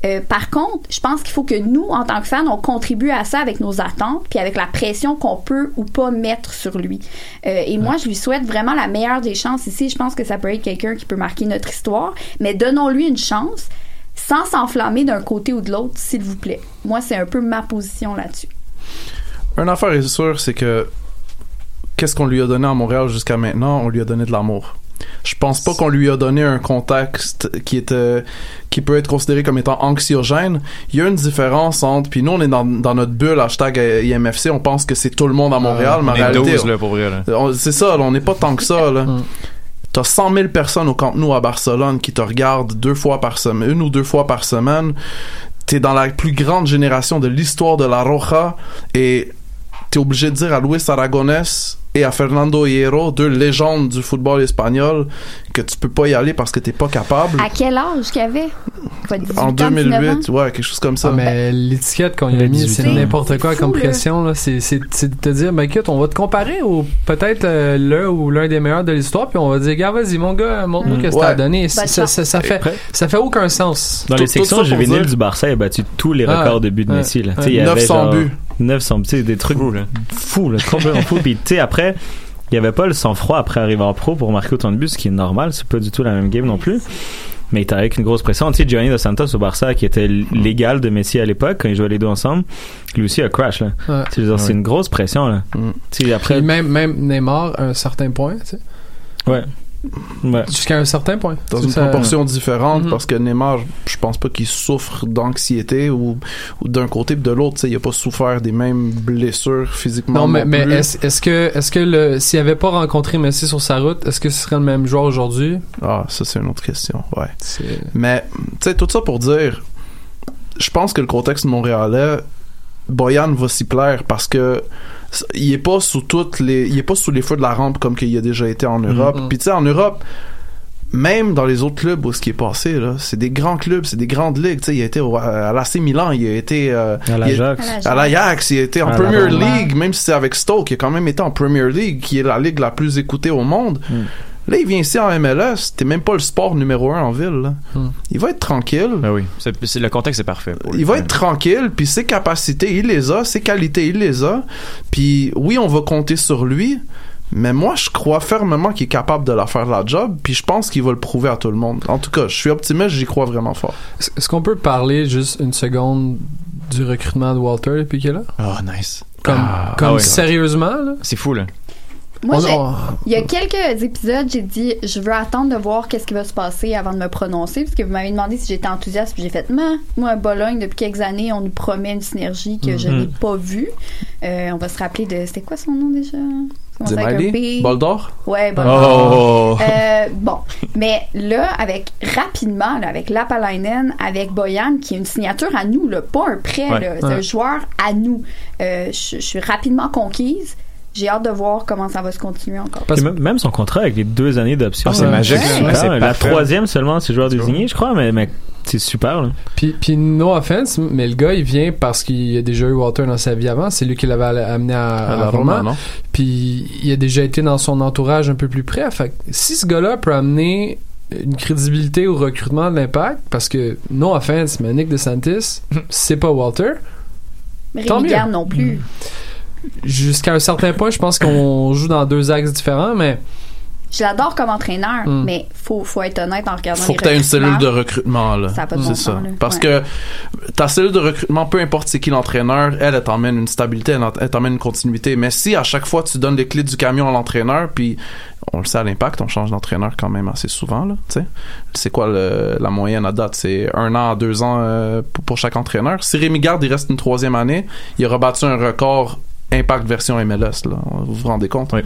Euh, par contre, je pense qu'il faut que nous, en tant que fans, on contribue à ça avec nos attentes, puis avec la pression qu'on peut ou pas mettre sur lui. Euh, et moi, je lui souhaite vraiment la meilleure des chances ici. Je pense que ça peut être quelqu'un qui peut marquer notre histoire, mais donnons-lui une chance sans s'enflammer d'un côté ou de l'autre, s'il vous plaît. Moi, c'est un peu ma position là-dessus. Une affaire est sûre, c'est que qu'est-ce qu'on lui a donné à Montréal jusqu'à maintenant? On lui a donné de l'amour. Je pense pas qu'on lui a donné un contexte qui était qui peut être considéré comme étant anxiogène. Il y a une différence entre puis nous on est dans, dans notre bulle hashtag IMFC, on pense que c'est tout le monde à Montréal, mais en réalité 12, là, pour vrai, là. on- c'est ça, là, on n'est pas tant que ça là. T'as 100 000 personnes au Camp Nou à Barcelone qui te regardent deux fois par semaine, une ou deux fois par semaine. T'es dans la plus grande génération de l'histoire de la Roja et t'es obligé de dire à Luis Aragonés et à Fernando Hierro, deux légendes du football espagnol, que tu peux pas y aller parce que t'es pas capable. À quel âge qu'il avait? Quoi, 18 En ans, 19 ans? 2008, ouais, quelque chose comme ça. Ah, mais l'étiquette qu'on y a mis, c'est n'importe quoi comme pression. là. C'est c'est- c'est de te dire, ben écoute, on va te comparer au peut-être euh, l'un ou l'un des meilleurs de l'histoire, puis on va dire, gars, vas-y, mon gars, montre-nous Mm. qu'est-ce que Ouais. t'as donné. Ça, ça, chance. ça fait, ça fait aucun sens. Dans les sections juvéniles du Barça, il a battu tous les Ah, records de buts de Messi. Là. ouais. Tu sais, il y avait 900 genre buts. 900 tu sais, des trucs fous, là, complètement fous. Puis tu sais, après, il y avait pas le sang-froid après arriver en pro pour marquer autant de buts, ce qui est normal. C'est pas du tout la même game non plus. Mais il était avec une grosse pression. Tu sais, Giovanni Dos Santos au Barça, qui était l'égal de Messi à l'époque, quand ils jouaient les deux ensemble, lui aussi a crash, là. Ouais. Tu sais, C'est une grosse pression, là. Tu sais, après. Puis même, même Neymar, à un certain point, tu sais. Ouais. Ouais. Jusqu'à un certain point. dans une ça- proportion différente Mhm. parce que Neymar je pense pas qu'il souffre d'anxiété ou, ou d'un côté puis de l'autre tu sais, il a pas souffert des mêmes blessures physiquement Non, mais, mais plus. est-ce est-ce que, est-ce que le, s'il avait pas rencontré Messi sur sa route, est-ce que ce serait le même joueur aujourd'hui? Ah, ça c'est une autre question, ouais. Mais, tu sais, tout ça pour dire, je pense que le contexte montréalais, Boyan va s'y plaire parce que il est pas sous toutes les, il est pas sous les feux de la rampe comme qu'il a déjà été en Europe. Mhm. Puis tu sais, en Europe, même dans les autres clubs où ce qui est passé là, c'est des grands clubs, c'est des grandes ligues. Tu sais, il a été au- à l'AC Milan, il a été euh, À l'Ajax. à l'Ajax, il a été en À Premier. League, même si c'est avec Stoke, il a quand même été en Premier League, qui est la ligue la plus écoutée au monde. Hmm. Là, il vient ici en MLS, t'es même pas le sport numéro un en ville. là. Hmm. Il va être tranquille. Ben oui, c'est, c'est- le contexte est parfait. pour. Il va être tranquille, puis ses capacités, il les a, ses qualités, il les a. Puis oui, on va compter sur lui, mais moi, je crois fermement qu'il est capable de la faire la job, puis je pense qu'il va le prouver à tout le monde. En tout cas, je suis optimiste, j'y crois vraiment fort. Est-ce qu'on peut parler juste une seconde du recrutement de Walter depuis qu'il est là? Oh, nice. Comme, Ah, comme ah sérieusement, là? C'est fou, là. Moi, On- on- il y a quelques épisodes, j'ai dit, je veux attendre de voir qu'est-ce qui va se passer avant de me prononcer, parce que vous m'avez demandé si j'étais enthousiaste, puis j'ai fait, moi, à Bologne, depuis quelques années, on nous promet une synergie que je Mhm. n'ai pas vue. Euh, on va se rappeler de, c'était quoi son nom déjà? Boldor? Ouais, bon. Oh! Euh, bon, mais là, avec rapidement, là, avec Lapalainen, avec Boyan, qui est une signature à nous, là, pas un prêt, Ouais. là, c'est Ouais. un joueur à nous. Euh, je suis rapidement conquise. J'ai hâte de voir comment ça va se continuer encore. Parce- Puis même- son contrat avec les deux années d'option. Ah, c'est magique. Ouais, c'est la troisième seulement, c'est joueur désigné, je crois, mais, mais c'est super. Là. Puis, puis no offense, mais le gars, il vient parce qu'il a déjà eu Walter dans sa vie avant. C'est lui qui l'avait amené à, à la Roma. non? Puis il a déjà été dans son entourage un peu plus près. Fait que si ce gars-là peut amener une crédibilité au recrutement de l'impact, parce que, no offense, mais Nick DeSantis, c'est pas Walter. Mais Tant Rémi mieux. Garde non plus. Jusqu'à un certain point, je pense qu'on joue dans deux axes différents, mais Je l'adore comme entraîneur, Mm. mais faut, faut être honnête en regardant Faut les que tu aies une cellule de recrutement là. Ça a pas de bon c'est ça. là. Parce Ouais. que ta cellule de recrutement, peu importe c'est qui l'entraîneur, elle, elle t'emmène une stabilité, elle, elle t'emmène une continuité. Mais si à chaque fois tu donnes les clés du camion à l'entraîneur, puis on le sait à l'impact, on change d'entraîneur quand même assez souvent là. Tu sais, c'est quoi le- la moyenne à date? C'est un an à deux ans euh, pour, pour chaque entraîneur. Si Rémi Garde il reste une troisième année, il aura battu un record Impact version MLS là. Vous vous rendez compte? Oui.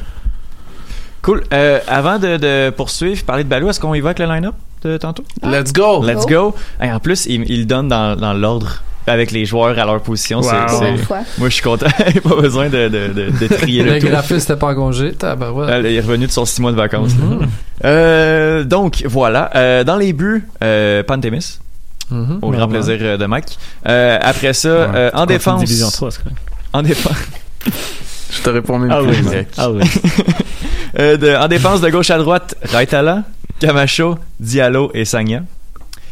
Cool. Euh, avant de, de poursuivre, parler de Balou, est-ce qu'on y va avec le line-up de tantôt? Let's go. Let's go. Et en plus, il, il donne dans, dans l'ordre avec les joueurs à leur position. C'est- Wow. C'est-. Moi, je suis content. pas besoin de, de, de, de trier le le tout. graphiste était pas en congé. tabarouette. Elle est revenu de son six mois de vacances. Mhm. Euh, donc, voilà. Euh, dans les buts, euh, Pantémis, Mhm. au grand plaisir euh, de Mike. Euh, après ça, euh, en défense. Division 3, c'est correct. En défense. Je te réponds même Ah plus. oui, man. ah oui. Euh, de- en défense de gauche à droite, Raitala, Camacho, Diallo et Sagna.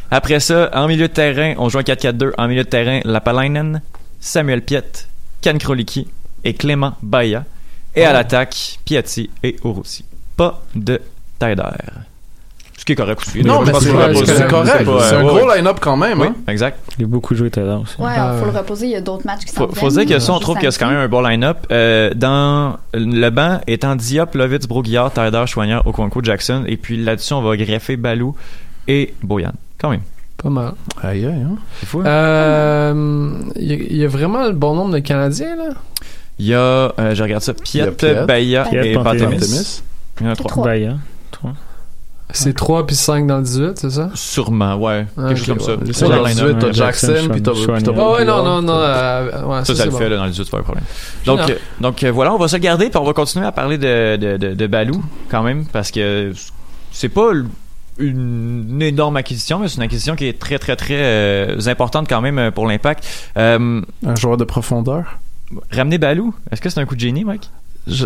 Après ça, en milieu de terrain, on joue un 4-4-2. En milieu de terrain, Lapalainen, Samuel Piet, Ken Kroliki et Clément Baya. Et à Oh. l'attaque, Piatti et Urussi. Pas de Taider. Ce qui est correct aussi. Non, mais c'est correct. C'est un ouais, gros ouais. line-up quand même. Oui, hein. exact. Il a beaucoup joué tout à l'heure aussi. Ouais, Ah, faut le reposer. Il y a d'autres matchs qui s'en Faut, faut dire que ça, on trouve que c'est quand même un bon line-up. Euh, dans le banc, étant Diop, Lovitz, Broguillard, Taider, Choignard, Okonkwo, Jackson. Et puis là-dessus, on va greffer Balou et Boyan. Quand même. Pas mal. Aïe, aïe, hein. C'est fou. hein? Euh, Il y, a- il y a vraiment le bon nombre de Canadiens, là? Il y a, euh, je regarde ça, Il Piet, Piet, et Pantémis. Il y en a trois. trois. C'est 3 puis 5 dans le 18, c'est ça? Sûrement, ouais. Ah, Quelque chose comme ça. ouais. Dans le le line-up. 18, t'as Jackson, puis t'as Oh, ouais, non, non, non. euh, ouais, Ça, ça, le fait là, dans les 18, c'est pas un problème. Donc, euh, donc euh, voilà, on va se le garder, puis on va continuer à parler de, de, de, de Balou, quand même, parce que c'est pas une, une énorme acquisition, mais c'est une acquisition qui est très, très, très euh, importante quand même pour l'impact. Euh, Un joueur de profondeur? ramener Balou, est-ce que c'est un coup de génie, Mike?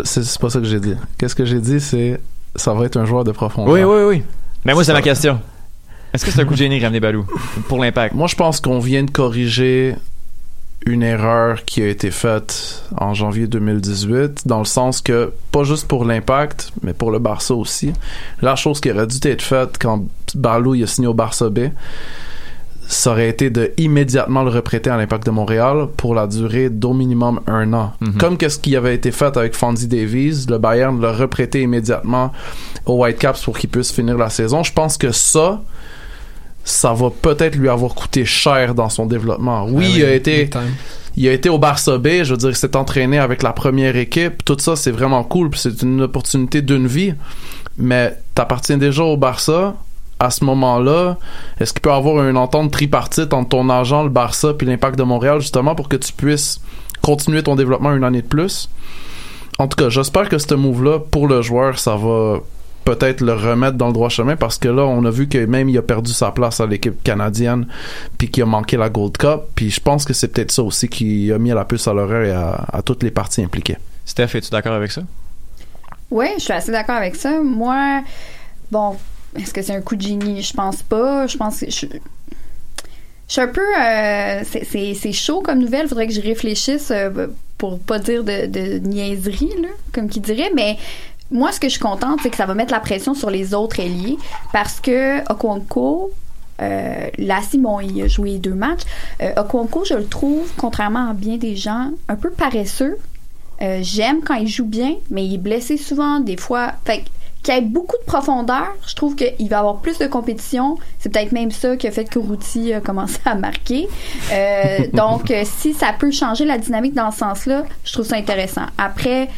C'est pas ça que j'ai dit. Qu'est-ce que j'ai dit, c'est ça va être un joueur de profondeur. Oui, oui, oui. Mais moi, c'est ma question. Est-ce que c'est un coup de génie, ramener Balou, pour l'impact? Moi, je pense qu'on vient de corriger une erreur qui a été faite en janvier 2018, dans le sens que, pas juste pour l'impact, mais pour le Barça aussi, la chose qui aurait dû être faite quand Balou il a signé au Barça B, ça aurait été de immédiatement le reprêter à l'impact de Montréal pour la durée d'au minimum un an. Mhm. Comme qu'est-ce qui avait été fait avec Fonzie Davies, le Bayern l'a reprêté immédiatement aux Whitecaps pour qu'il puisse finir la saison. Je pense que ça, ça va peut-être lui avoir coûté cher dans son développement. Oui, Ah il a été il a été au Barça B, je veux dire, il s'est entraîné avec la première équipe. Tout ça, c'est vraiment cool, c'est une opportunité d'une vie. Mais t'appartiens déjà au Barça. À ce moment-là, est-ce qu'il peut y avoir une entente tripartite entre ton agent, le Barça, puis l'Impact de Montréal, justement, pour que tu puisses continuer ton développement une année de plus? En tout cas, j'espère que ce move-là, pour le joueur, ça va peut-être le remettre dans le droit chemin parce que là, on a vu que même il a perdu sa place à l'équipe canadienne puis qu'il a manqué la Gold Cup. Puis je pense que c'est peut-être ça aussi qui a mis la puce à l'oreille à, à toutes les parties impliquées. Steph, es-tu d'accord avec ça? Oui, je suis assez d'accord avec ça. Moi, bon, est-ce que c'est un coup de génie? Je pense pas. Je pense que je, je suis un peu. euh, c'est- chaud comme nouvelle. Faudrait que je réfléchisse euh, pour pas dire de, niaiserie, là, comme qui dirait. Mais moi, ce que je suis contente, c'est que ça va mettre la pression sur les autres ailiers parce que Okonkwo. Euh, là, Simon, il a joué deux matchs. Euh, Okonkwo, je le trouve, contrairement à bien des gens, un peu paresseux. Euh, J'aime quand il joue bien, mais il est blessé souvent, des fois. Qu'il y ait beaucoup de profondeur, je trouve qu'il va avoir plus de compétition. C'est peut-être même ça qui a fait que Routy a commencé à marquer. Euh, donc, euh, si ça peut changer la dynamique dans ce sens-là, je trouve ça intéressant. Après,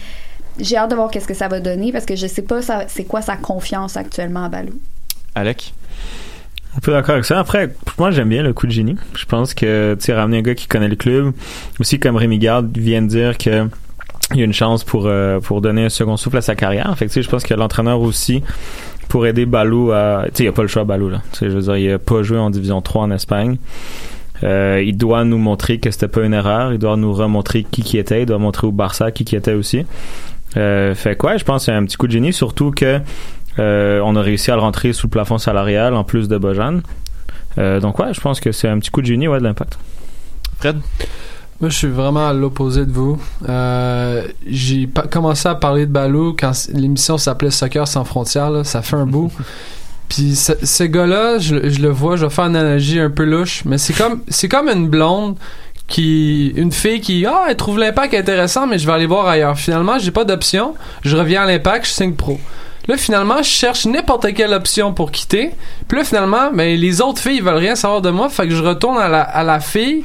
j'ai hâte de voir qu'est-ce que ça va donner parce que je sais pas c'est quoi sa confiance actuellement à Balou. Alec? Un peu d'accord avec ça. Après, moi, j'aime bien le coup de génie. Je pense que, tu sais, ramener un gars qui connaît le club, aussi comme Rémi Garde vient de dire que il y a une chance pour euh, pour donner un second souffle à sa carrière. Fait je pense que l'entraîneur aussi pour aider Balou à, tu sais, il y a pas le choix Balou là. Tu sais, je veux dire, il a pas joué en division 3 en Espagne. Euh, il doit nous montrer que c'était pas une erreur. Il doit nous remontrer qui qui était. Il doit montrer au Barça qui qui était aussi. Euh, fait quoi, je pense c'est un petit coup de génie, surtout que on a réussi à le rentrer sous le plafond salarial en plus de Bojan. Donc ouais, je pense que c'est un petit coup de génie ouais, de l'impact. Fred? Moi, je suis vraiment à l'opposé de vous. Euh, j'ai commencé à parler de Balou quand l'émission s'appelait Soccer sans frontières. là. Ça fait un bout. Puis ce, ce gars-là, je, je le vois, je vais faire une analogie un peu louche, mais c'est comme c'est comme une blonde qui une fille qui ah elle trouve l'impact intéressant mais je vais aller voir ailleurs. Finalement, j'ai pas d'option, je reviens à l'impact, je signe pro. Là finalement, je cherche n'importe quelle option pour quitter. Puis là finalement, ben les autres filles ils veulent rien savoir de moi, fait que je retourne à la, à la fille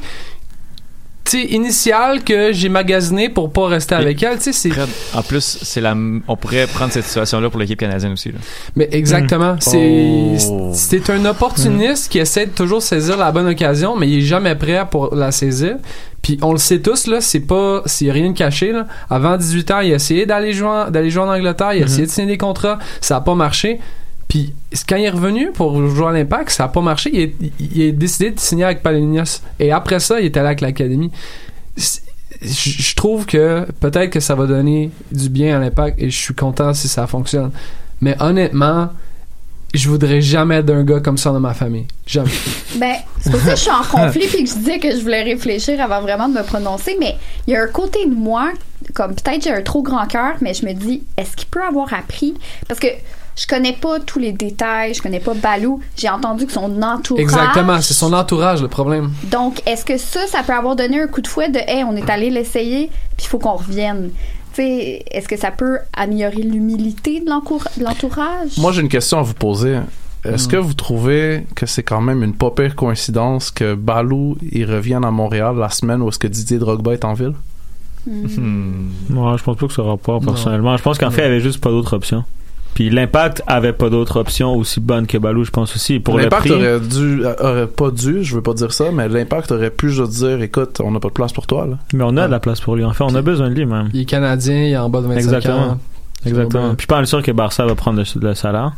initiale que j'ai magasiné pour pas rester avec elle, tu sais, c'est en plus, c'est la, m- on pourrait prendre cette situation-là pour l'équipe canadienne aussi. Là. Mais exactement. C'est Oh. c'est un opportuniste qui essaie de toujours saisir la bonne occasion, mais il est jamais prêt pour la saisir. Puis on le sait tous là, c'est pas c'est rien de caché là. Avant 18 ans, il a essayé d'aller jouer en, d'aller jouer en Angleterre, il a essayé de signer des contrats, ça a pas marché. Puis quand il est revenu pour jouer à l'Impact, ça a pas marché, il, est- il a décidé de signer avec Palenius et après ça, il est allé avec l'académie. Je trouve que peut-être que ça va donner du bien à l'impact et je suis content si ça fonctionne. Mais honnêtement, je voudrais jamais d'un gars comme ça dans ma famille. Jamais. Ben, c'est pour ça que je suis en conflit puis que je disais que je voulais réfléchir avant vraiment de me prononcer, mais il y a un côté de moi, comme peut-être j'ai un trop grand cœur, mais je me dis, est-ce qu'il peut avoir appris? Parce que je connais pas tous les détails, je connais pas Balou, j'ai entendu que son entourage... Exactement, c'est son entourage le problème. Donc, est-ce que ça, ça peut avoir donné un coup de fouet de, hey, on est allé l'essayer, puis il faut qu'on revienne? Tu sais, est-ce que ça peut améliorer l'humilité de l'entourage? Moi, j'ai une question à vous poser. Est-ce que vous trouvez que c'est quand même une pas pire coïncidence que Balou il revienne à Montréal la semaine où est-ce que Didier Drogba est en ville? Hmm. Ouais, je pense pas que ça aura rapport personnellement. Je pense qu'en fait, il y avait juste pas d'autres options. Puis l'impact avait pas d'autres options aussi bonnes que Balou, je pense aussi. Pour le L'impact prix, aurait dû, euh, aurait pas dû, je veux pas dire ça, mais l'impact aurait pu juste dire, écoute, on n'a pas de place pour toi, là. mais on a de la place pour lui. En fait, on a besoin de lui même. Il est canadien, il est en bas de 25 Exactement. ans. Exactement. Puis je suis pas sûr que Barça va prendre le, le salaire.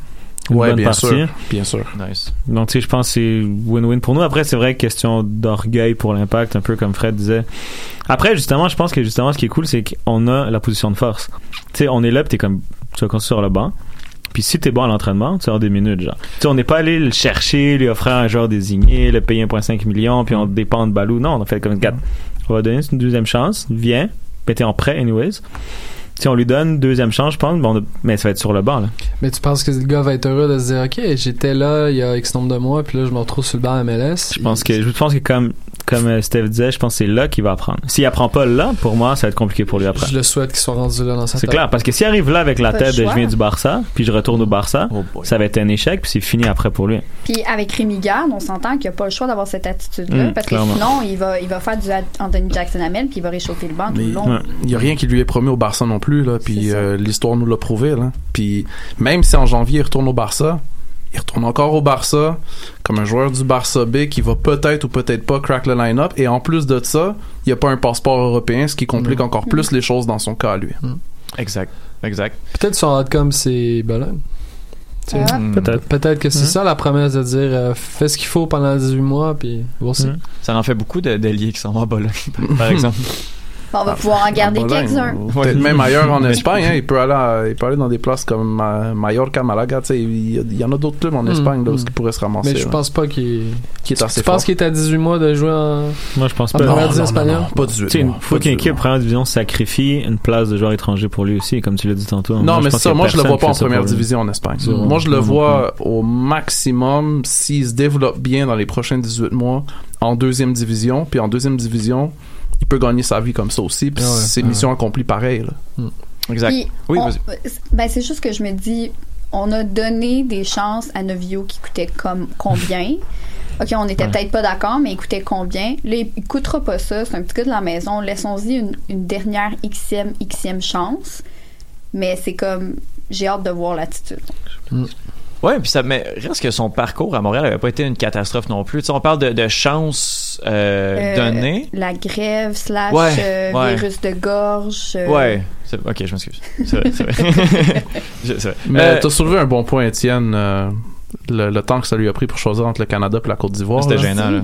Une Ouais, bonne bien partie. sûr. Bien sûr. Nice. Donc, tu sais, je pense que c'est win-win pour nous. Après, c'est vrai, question d'orgueil pour l'impact, un peu comme Fred disait. Après, justement, je pense que justement, ce qui est cool, c'est qu'on a la position de force. Tu sais, on est là, pis t'es comme, tu vas construire sur le banc. Puis si t'es bon à l'entraînement, tu as des minutes, genre. Tu sais, on n'est pas allé le chercher, lui offrir un joueur désigné, le payer 1,5 million, puis on dépend de Balou. Non, on a fait comme, regarde, on va donner une deuxième chance, viens, mais t'es en prêt, anyways. Si on lui donne une deuxième chance, je pense, bon, mais ça va être sur le banc, là. Mais tu penses que le gars va être heureux de se dire OK, j'étais là il y a X nombre de mois, puis là je me retrouve sur le banc MLS. Je pense que je pense que comme comme euh, Steph disait, je pense que c'est là qu'il va apprendre. S'il apprend pas là, pour moi, ça va être compliqué pour lui après. Je le souhaite qu'il soit rendu là dans sa C'est clair, parce que s'il arrive là avec la tête de je viens du Barça, puis je retourne au Barça, Oh ça va être un échec, puis c'est fini après pour lui. Puis avec Rémi Garde, on s'entend qu'il n'a pas le choix d'avoir cette attitude-là, Mm, parce clairement. que sinon, il va, il va faire du Anthony Jackson Amel, puis il va réchauffer le banc tout le long. Ouais. il y a rien qui lui est promis au Barça non plus, là. Puis euh, l'histoire nous l'a prouvé, là. Puis même si en janvier il retourne au Barça, il retourne encore au Barça comme un joueur du Barça B qui va peut-être ou peut-être pas crack le line-up. Et en plus de ça, il n'y a pas un passeport européen, ce qui complique encore plus les choses dans son cas, lui. Exact. Exact. Peut-être son outcome c'est Bologne. Ah. Peut-être. Peut-être que c'est ça la promesse de dire euh, fais ce qu'il faut pendant 18 mois, puis. Mhm. Ça en fait beaucoup de- d'alliés qui s'en vont à Bologne, par exemple. On va pouvoir en garder quelques-uns. Peut-être même ailleurs en Espagne. hein, il, peut aller à- il peut aller dans des places comme Ma- Mallorca, Malaga. tu sais, Il y, en a d'autres clubs en Mm, Espagne là, où il pourrait se ramasser. Mais je pense pas qu'il. qui est assez Tu penses fort. qu'il est à 18 mois de jouer en. Moi, je pense En pas. première Non, division non, non, espagnole? non, pas 18 Tu sais, il mois, faut qu'une 18 équipe première division sacrifie une place de joueur étranger pour lui aussi, comme tu l'as dit tantôt. Non, mais je pense ça. Moi, je le vois pas en première division en Espagne. Moi, je le vois au maximum s'il se développe bien dans les prochains 18 mois en deuxième division. Puis en deuxième division, il peut gagner sa vie comme ça aussi. Puis Ah ouais, c'est ah mission accomplie pareil. Là. Exact. Puis, Oui, on- vas-y. ben, c'est juste que je me dis, on a donné des chances à Novio qui coûtait comme combien? OK, on n'était peut-être pas d'accord, mais il coûtait combien? Là, il, il coûtera pas ça. C'est un petit gars de la maison. Laissons-y une, une dernière xème, xème chance. Mais c'est comme, j'ai hâte de voir l'attitude. Ouais, puis ça mais reste que son parcours à Montréal n'avait pas été une catastrophe non plus. Tu sais, on parle de, de chance euh, Euh, donnée. La grève slash Ouais, euh, ouais. virus de gorge. euh, Ouais. C'est- Ok, je m'excuse. C'est vrai, c'est vrai. Vrai. Mais Euh, t'as soulevé un bon point, Étienne. euh, le, le temps que ça lui a pris pour choisir entre le Canada et la Côte d'Ivoire. C'était gênant, là.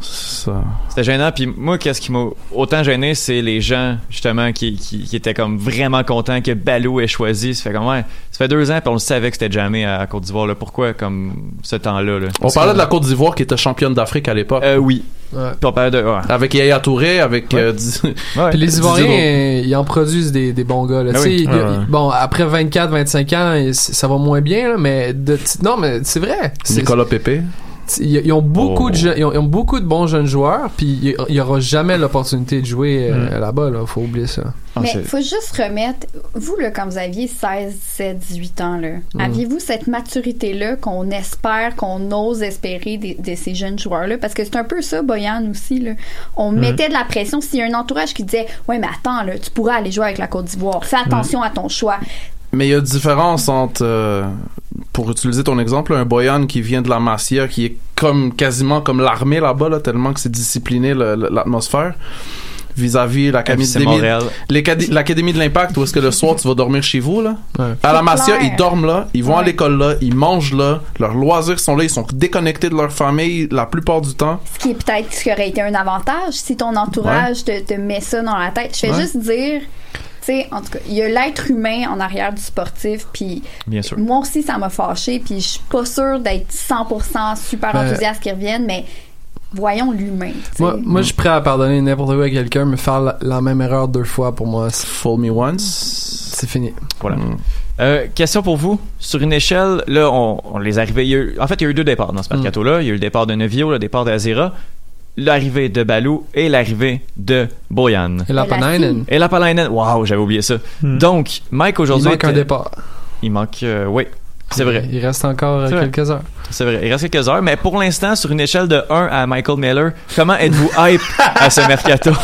Ça- C'était gênant. Puis moi, qu'est-ce qui m'a autant gêné, c'est les gens, justement, qui, qui, qui étaient comme vraiment contents que Balou ait choisi. Ça fait comme, ouais, ça fait deux ans, puis on le savait que c'était jamais à Côte d'Ivoire. Pourquoi, comme, ce temps-là? Là? On parlait de la Côte d'Ivoire qui était championne d'Afrique à l'époque. Euh, oui. Ouais. Puis on parlait de... Ouais. Avec Yaya Touré, avec... Ouais. euh. Puis les Ivoiriens, ils en produisent des, des bons gars. Là. Ah oui. ouais. Bon, après 24, 25 ans, ça va moins bien, là, mais de, non, mais c'est vrai. C'est- Nicolas Pépé. Ils, ils ont beaucoup Oh. de jeunes- ils ont, ils ont beaucoup de bons jeunes joueurs, puis il il y aura jamais l'opportunité de jouer euh, là-bas. Là, faut oublier ça. Ah, Mais c'est- faut juste remettre, vous, là, quand vous aviez 16, 17, 18 ans, là, Mm. aviez-vous cette maturité-là qu'on espère, qu'on ose espérer de, de ces jeunes joueurs-là? Parce que c'est un peu ça, Boyan aussi, là. On Mm. mettait de la pression. S'il y a un entourage qui disait, ouais, mais attends, là, tu pourrais aller jouer avec la Côte d'Ivoire. Fais attention à ton choix. Mais il y a une différence entre, euh, pour utiliser ton exemple, un Boyan qui vient de la Masia, qui est comme quasiment comme l'armée là-bas, là, tellement que c'est discipliné l'atmosphère, vis-à-vis l'académie de l'impact, où est-ce que le soir tu vas dormir chez vous là. Ouais. À la Masia, ils dorment là, ils vont à l'école là, ils mangent là, leurs loisirs sont là, ils sont déconnectés de leur famille la plupart du temps. Ce qui est peut-être ce qui aurait été un avantage si ton entourage te, te met ça dans la tête. Je Ouais. juste dire, sais, en tout cas, il y a l'être humain en arrière du sportif, puis moi aussi, ça m'a fâché, puis je suis pas sûre d'être 100% super Ben- enthousiaste qu'ils reviennent, mais voyons l'humain. Moi, moi je suis prêt à pardonner n'importe quoi à quelqu'un, mais faire la, la même erreur deux fois, pour moi, c'est Fool me once. c'est fini. Voilà. Mm. Euh, question pour vous. Sur une échelle, là, on, on les arrivait. eu- en fait, il y a eu deux départs dans ce Mm. mercato-là. Il y a eu le départ de Nevio, le départ d'Azira, l'arrivée de Balou et l'arrivée de Boyan. Et la Et la Panainen, Et la Palainen. Waouh, j'avais oublié ça. Hmm. Donc, Mike il aujourd'hui. manque un départ. Il manque. euh, oui, c'est vrai. Il reste encore euh, quelques heures. C'est vrai. Il reste quelques heures. Mais pour l'instant, sur une échelle de 1 à Michael Miller, comment êtes-vous hype à ce mercato?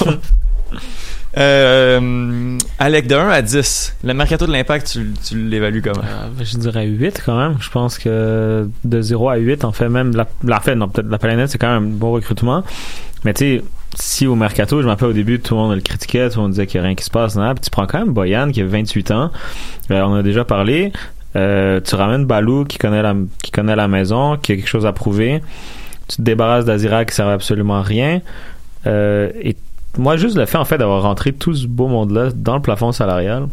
Euh, Alec, de 1 à 10, le mercato de l'impact, tu, l'évalues comment? Euh, je dirais 8 quand même. Je pense que de 0 à 8, en fait, même la, la non, peut-être la planète, c'est quand même un bon recrutement. Mais tu sais, si au mercato, je m'appelle au début, tout le monde le critiquait, tout le monde disait qu'il n'y a rien qui se passe, non, puis tu prends quand même Boyan qui a 28 ans. Euh, on a déjà parlé. Euh, tu ramènes Balou qui connaît la, qui connaît la maison, qui a quelque chose à prouver. Tu te débarrasses d'Azira qui servait absolument à rien. Euh, et moi, juste le fait, en fait, d'avoir rentré tout ce beau monde-là dans le plafond salarial,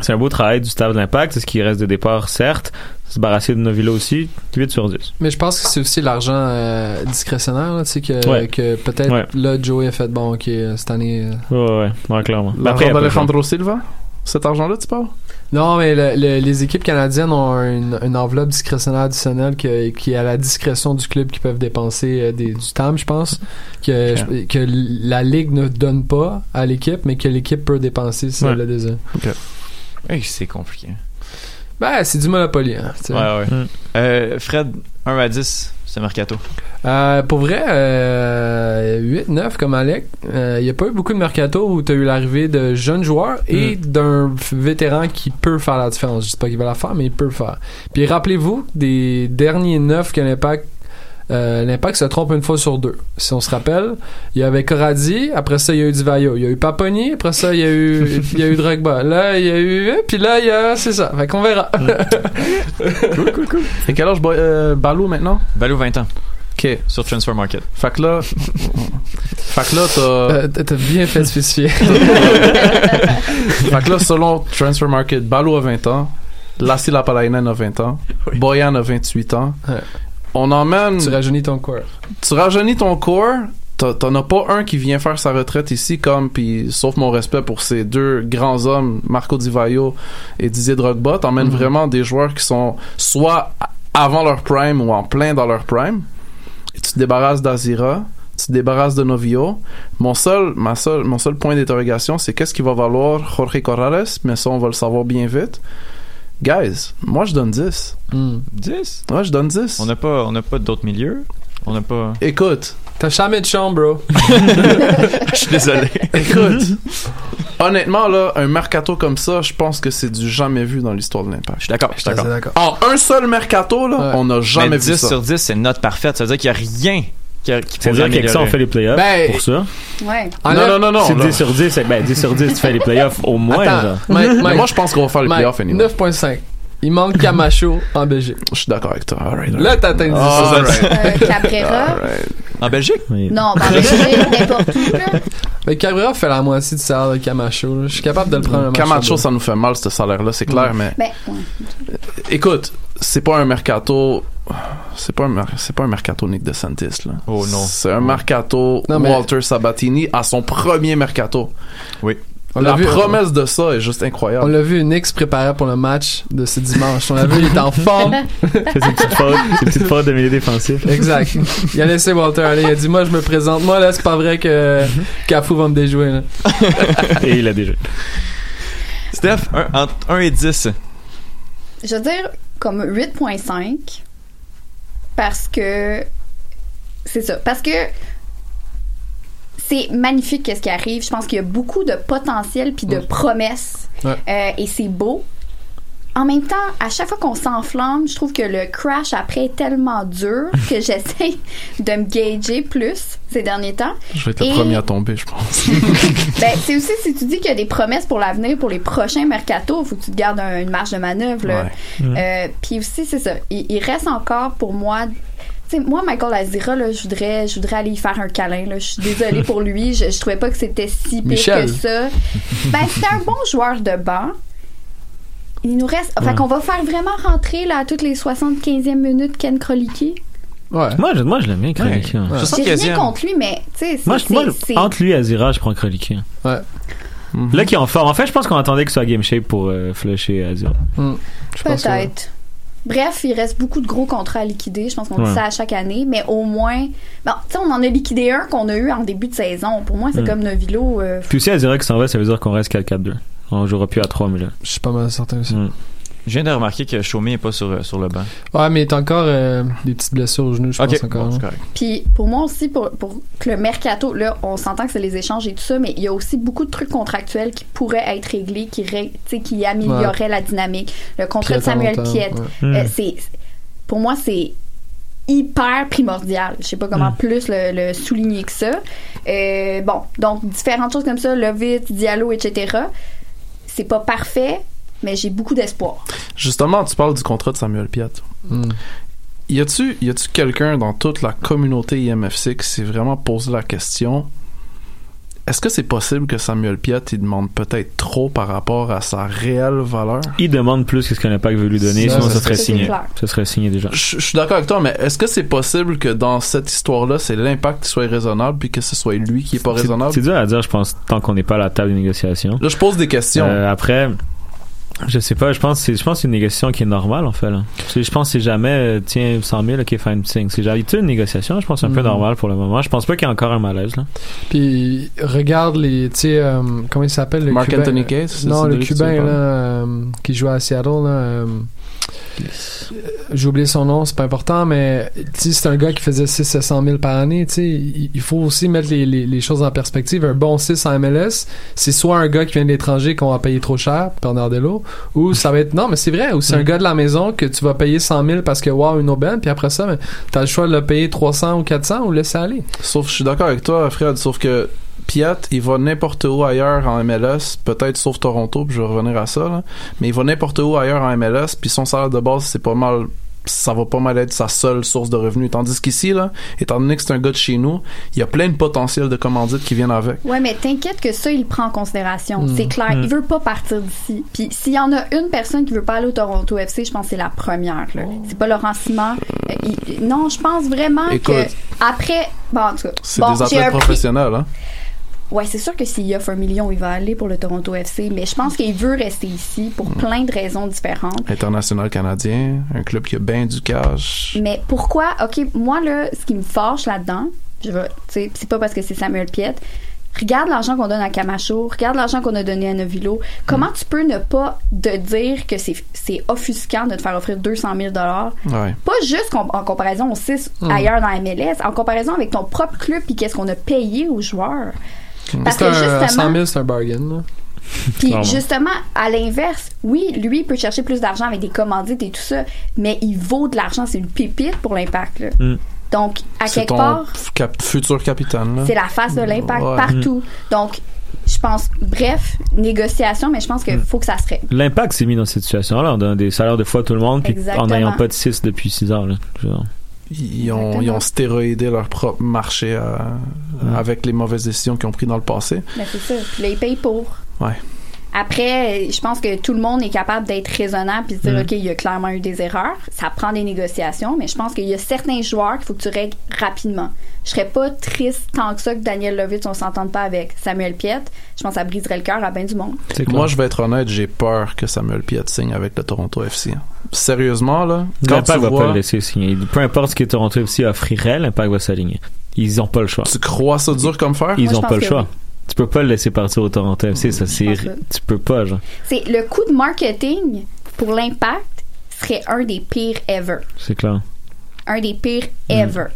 c'est un beau travail du staff de l'impact. C'est ce qui reste de départ, certes. Se barrasser de Novilla aussi, 8 sur 10. Mais je pense que c'est aussi l'argent euh, discrétionnaire, là, tu sais, que, Ouais. que peut-être Ouais. là, Joey a fait bon, ok, euh, cette année. euh, Ouais, ouais, ouais, clairement. Mais L'argent d'Alejandro Silva? Cet argent-là, tu parles? Non, mais le- le- les équipes canadiennes ont une, une enveloppe discrétionnaire additionnelle que- qui est à la discrétion du club qui peuvent dépenser euh, des, du TAM, je pense, que, je- que la ligue ne donne pas à l'équipe, mais que l'équipe peut dépenser si Ouais. elle le désire. Hey, c'est compliqué. Ben, c'est du Monopoly. Hein. Ouais, ouais. Mm. Euh, Fred, 1 à 10, mercato. Euh, pour vrai, euh, 8-9 comme Alec, il n'y a pas eu beaucoup de mercato où tu as eu l'arrivée de jeunes joueurs et d'un f- vétéran qui peut faire la différence. Je sais pas qu'il va la faire, mais il peut le faire. Puis rappelez-vous des derniers 9 que l'Impact Euh, L'Impact se trompe une fois sur deux. Si on se rappelle, il y avait Corradi, après ça il y a eu Divayo, il y a eu Paponi, après ça il y a eu il y a eu Drogba. Là il y a eu puis là il y a c'est ça. Fait qu'on verra. cool cool cool. Et quel âge euh, Balou maintenant? Balou 20 ans. OK. Sur Transfer Market. Fait que là Fait que là t'as Euh, T'as bien fait spécifier. Fait que là selon Transfer Market, Balou a 20 ans, Lassi Lapalainen a 20 ans, Boyan a 28 ans. Ouais. On emmène tu rajeunis ton corps. tu rajeunis ton corps, t'en as pas un qui vient faire sa retraite ici comme puis sauf mon respect pour ces deux grands hommes Marco Di Vaio et Didier Drogba t'emmènes vraiment des joueurs qui sont soit avant leur prime ou en plein dans leur prime. Et tu te débarrasses d'Azira tu te débarrasses de Novio. Mon seul ma seule mon seul point d'interrogation c'est qu'est-ce qui va valoir Jorge Corrales mais ça on va le savoir bien vite guys moi je donne 10 Hmm. 10. moi je donne 10 On n'a pas, on n'a pas d'autres milieux. On n'a pas. écoute T'as jamais de chambre, bro. Je suis désolé. Écoute, honnêtement, là, un mercato comme ça, je pense que c'est du jamais vu dans l'histoire de Je l'Impact. suis d'accord. Je suis d'accord. En un seul mercato, là, Ouais. on n'a jamais Mais vu 10 ça. sur 10, c'est une note parfaite. Ça veut dire qu'il n'y a rien qui, a- qui C'est-à-dire pourrait qu'avec ça, on améliorer. fait les playoffs. Ben, pour ça? Ouais. Non, non, non, non. c'est là. 10 sur 10. c'est- Ben, 10 sur 10, tu fais les playoffs au moins, Attends, genre. Mike, Mais moi, je pense qu'on va faire les playoffs anyway. 9.5. Il manque Camacho en Belgique. Je suis d'accord avec toi. All right, all Là, t'atteins 10 right. All right. Euh, Cabrera? Right. En Belgique? Oui. Non, ben, Belgique, n'importe où, là. Mais Cabrera fait la moitié du salaire de Camacho. Je suis capable de le prendre Camacho, sur ça nous fait mal, ce salaire-là, c'est clair, mais Ben, ouais. écoute, c'est pas un mercato. C'est pas un, c'est pas un mercato Nick DeSantis, là. Oh non. C'est un mercato Non, mais- Walter Sabatini à son premier mercato. Oui. On l'a vu- promesse de ça est juste On incroyable. l'a vu, Nick se préparait pour le match de ce dimanche. On l'a vu, il est en forme. Fautes, ses petites fautes de milieu défensif. Exact. Il a laissé Walter aller. Il a dit, moi, je me présente. Moi, là, c'est pas vrai que Cafu va me déjouer, là. Et il a déjà. Steph, un- entre 1 et 10. Je veux dire comme 8.5 parce que c'est ça. Parce que c'est magnifique qu'est-ce qui arrive. Je pense qu'il y a beaucoup de potentiel puis de promesses Ouais. Euh, et c'est beau. En même temps, à chaque fois qu'on s'enflamme, je trouve que le crash après est tellement dur que j'essaie de me gager plus ces derniers temps. Je vais être le premier à tomber, je pense. Ben, c'est aussi si tu dis qu'il y a des promesses pour l'avenir, pour les prochains mercatos, il faut que tu te gardes un- une marge de manœuvre. là. Euh, Puis aussi, c'est ça. Il, il reste encore pour moi. Tu sais, moi, Michael Azira, là, je voudrais, je voudrais aller y faire un câlin. Là. Je suis désolée pour lui. Je, je trouvais pas que c'était si pire Michel. que ça. Ben, c'était un bon joueur de banc. Il nous reste. Fait qu'on va faire vraiment rentrer là, à toutes les 75e minutes Ken Krolicki. Ouais. Moi, je, moi, je l'aime bien, Kraliki. hein. Je sens J'ai rien contre lui, mais tu sais, c'est- Moi, je- moi, entre lui et Azira, je prends Kraliki. Ouais. Là, qui est en forme. En fait, je pense qu'on attendait qu'il soit game shape pour euh, flusher Azira. Que- Peut-être. Bref, il reste beaucoup de gros contrats à liquider. Je pense qu'on Ouais. dit ça à chaque année, mais au moins, bon, tu sais, on en a liquidé un qu'on a eu en début de saison. Pour moi, c'est Mm. comme Novilo. euh, Puis aussi, Azira qui s'en va, ça veut dire qu'on reste qu'à 4-2. On jouera plus à 3, mais là. Je suis pas mal certain aussi. Mm. Je viens de remarquer que Chaumet n'est pas sur, euh, sur le banc. Ouais, mais il est encore euh, des petites blessures au genou, je Ok, pense encore. bon, hein. correct. Puis pour moi aussi, pour, pour que le mercato, là, on s'entend que c'est les échanges et tout ça, mais il y a aussi beaucoup de trucs contractuels qui pourraient être réglés, qui, ré- tu sais, qui amélioreraient la dynamique. Le contrat de Piet Samuel Piet, ouais. Euh, c'est pour moi c'est hyper primordial. Je sais pas comment plus le, le souligner que ça. Euh, bon, donc différentes choses comme ça, Lovitz, Diallo, etc. C'est pas parfait, mais j'ai beaucoup d'espoir. Justement, tu parles du contrat de Samuel Piat. Mm. Y a-tu y a-tu quelqu'un dans toute la communauté IMFC qui s'est vraiment posé la question est-ce que c'est possible que Samuel Piat il demande peut-être trop par rapport à sa réelle valeur? Il demande plus que ce que l'Impact veut lui donner, Ça, sinon ça ça serait signé. Ça serait signé déjà. Je je suis d'accord avec toi, mais est-ce que c'est possible que dans cette histoire-là, c'est l'impact qui soit raisonnable puis que ce soit lui qui est pas raisonnable? C'est dur à dire, je pense, tant qu'on n'est pas à la table des négociations. Là, je pose des questions. Euh, après, je sais pas, je pense que c'est, je pense que c'est une négociation qui est normale, en fait, là. Je pense que c'est jamais, euh, tiens, 100 000, ok, fine, signe. C'est sais, une négociation, je pense que c'est un peu Mhm. normal pour le moment. Je pense pas qu'il y a encore un malaise, là. Puis regarde les, tu sais, euh, comment il s'appelle le Mark Cubain? Anthony Case, c'est- Non, le Cubain là, euh, qui joue à Seattle là. euh, j'ai oublié son nom, c'est pas important, mais sais, c'est un gars qui faisait 6 700 000 par année. Tu sais, il faut aussi mettre les, les, les choses en perspective. Un bon 6 en MLS, c'est soit un gars qui vient de l'étranger qu'on va payer trop cher, Bernardello, ou ça va être non, mais c'est vrai, ou c'est un gars de la maison que tu vas payer 100 000 parce que wow une aubaine, puis après ça, ben, t'as le choix de le payer 300 ou 400 ou laisser aller. Sauf, je suis d'accord avec toi, Fred, sauf que Piat, il va n'importe où ailleurs en MLS, peut-être sauf Toronto, puis je vais revenir à ça, là. mais il va n'importe où ailleurs en MLS, puis son salaire de base, c'est pas mal ça va pas mal être sa seule source de revenus. Tandis qu'ici, là, étant donné que c'est un gars de chez nous, il y a plein de potentiel de commandites qui viennent avec. Ouais, mais t'inquiète que ça, il le prend en considération. Mm. C'est clair. Mm. Il veut pas partir d'ici. Puis s'il y en a une personne qui veut pas aller au Toronto FC, je pense que c'est la première. là. C'est pas Laurent Simard. Euh, il- non, je pense vraiment Écoute. que après. Bon, en tout cas. C'est bon, des athlètes professionnels, hein. Ouais, c'est sûr que s'il offre un million, il va aller pour le Toronto FC, mais je pense qu'il veut rester ici pour plein de raisons différentes. International canadien, un club qui a bien du cash. Mais pourquoi, OK, moi, là, ce qui me fâche là-dedans, je vais, tu sais, c'est pas parce que c'est Samuel Piette. Regarde l'argent qu'on donne à Camacho, regarde l'argent qu'on a donné à Novilo. Comment tu peux ne pas de dire que c'est, offusquant de te faire offrir 200 000 Ouais. Pas juste en comparaison au 6 Mm. ailleurs dans la MLS, en comparaison avec ton propre club puis qu'est-ce qu'on a payé aux joueurs. Parce C'est que justement, 100 000, c'est un bargain. là. puis justement, à l'inverse, oui, lui, il peut chercher plus d'argent avec des commandites et tout ça, mais il vaut de l'argent. C'est une pépite pour l'impact. là. Mm. Donc, à quelque ton part, cap- futur capitaine. là. c'est la face de l'impact Ouais. partout. Donc, je pense, bref, négociation, mais je pense qu'il faut que ça se règle. L'impact s'est mis dans cette situation-là, en donnant des salaires de fois à tout le monde, puis en n'ayant pas de 6 depuis 6 ans. Là. Genre. Ils ont, ils ont stéroïdé leur propre marché euh, avec les mauvaises décisions qu'ils ont prises dans le passé. Mais c'est ça. Puis là, il paye pour. Ouais. Après, je pense que tout le monde est capable d'être raisonnable puis de dire, Mm. OK, il y a clairement eu des erreurs. Ça prend des négociations, mais je pense qu'il y a certains joueurs qu'il faut que tu règles rapidement. Je serais pas triste tant que ça que Daniel Lovitz, on s'entende pas avec Samuel Piette. Je pense que ça briserait le cœur à bien du monde. Moi, je vais être honnête, j'ai peur que Samuel Piet signe avec le Toronto FC. Sérieusement, là, L'impact va vois... pas le laisser signer. Peu importe ce que Toronto FC offrirait, l'impact va s'aligner. Ils ont pas le choix. Tu crois ça dur comme faire? Ils Moi, ont pas le choix. oui. Tu peux pas le laisser partir au Toronto FC, ça c'est tu peux pas genre. C'est le coût de marketing pour l'impact serait un des pires ever. C'est clair. Un des pires ever.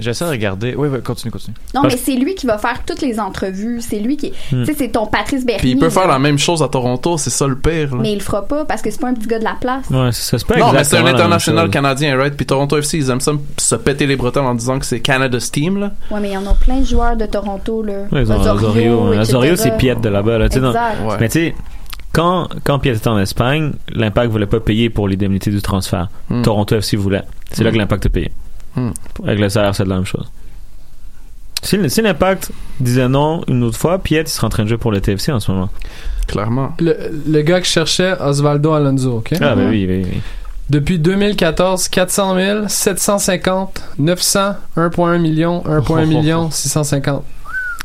J'essaie de regarder. Oui, oui, continue, continue. Non, Parce- mais c'est lui qui va faire toutes les entrevues. C'est lui qui. Hmm. Tu sais, c'est ton Patrice Bernier. Puis il peut faire la même chose à Toronto, c'est ça le pire. là. Mais il le fera pas parce que c'est pas un petit gars de la place. Ouais, ça se non, mais c'est un international canadien, right? Puis Toronto FC, ils aiment ça se péter les bretelles en disant que c'est Canada's team, là. Ouais, mais il y en a plein de joueurs de Toronto, là. Ouais, ils ont Azorio. Azorio, c'est Piet de là-bas. Là, dans-. Ouais. Mais tu sais, quand, quand Piet était en Espagne, l'Impact voulait pas payer pour l'indemnité du transfert. Hmm. Toronto FC voulait. C'est là Hmm. que l'Impact a payé. Hmm. Avec le salaire, c'est la même chose. Si, si l'Impact disait non une autre fois, Piet il serait en train de jouer pour le TFC en ce moment. Clairement. Le, le gars que je cherchais, Osvaldo Alonso, OK? Ah, ben oui, oui, oui. Depuis 2014, 400 000, 750, 900, 1,1 million, 1,1 million, 650.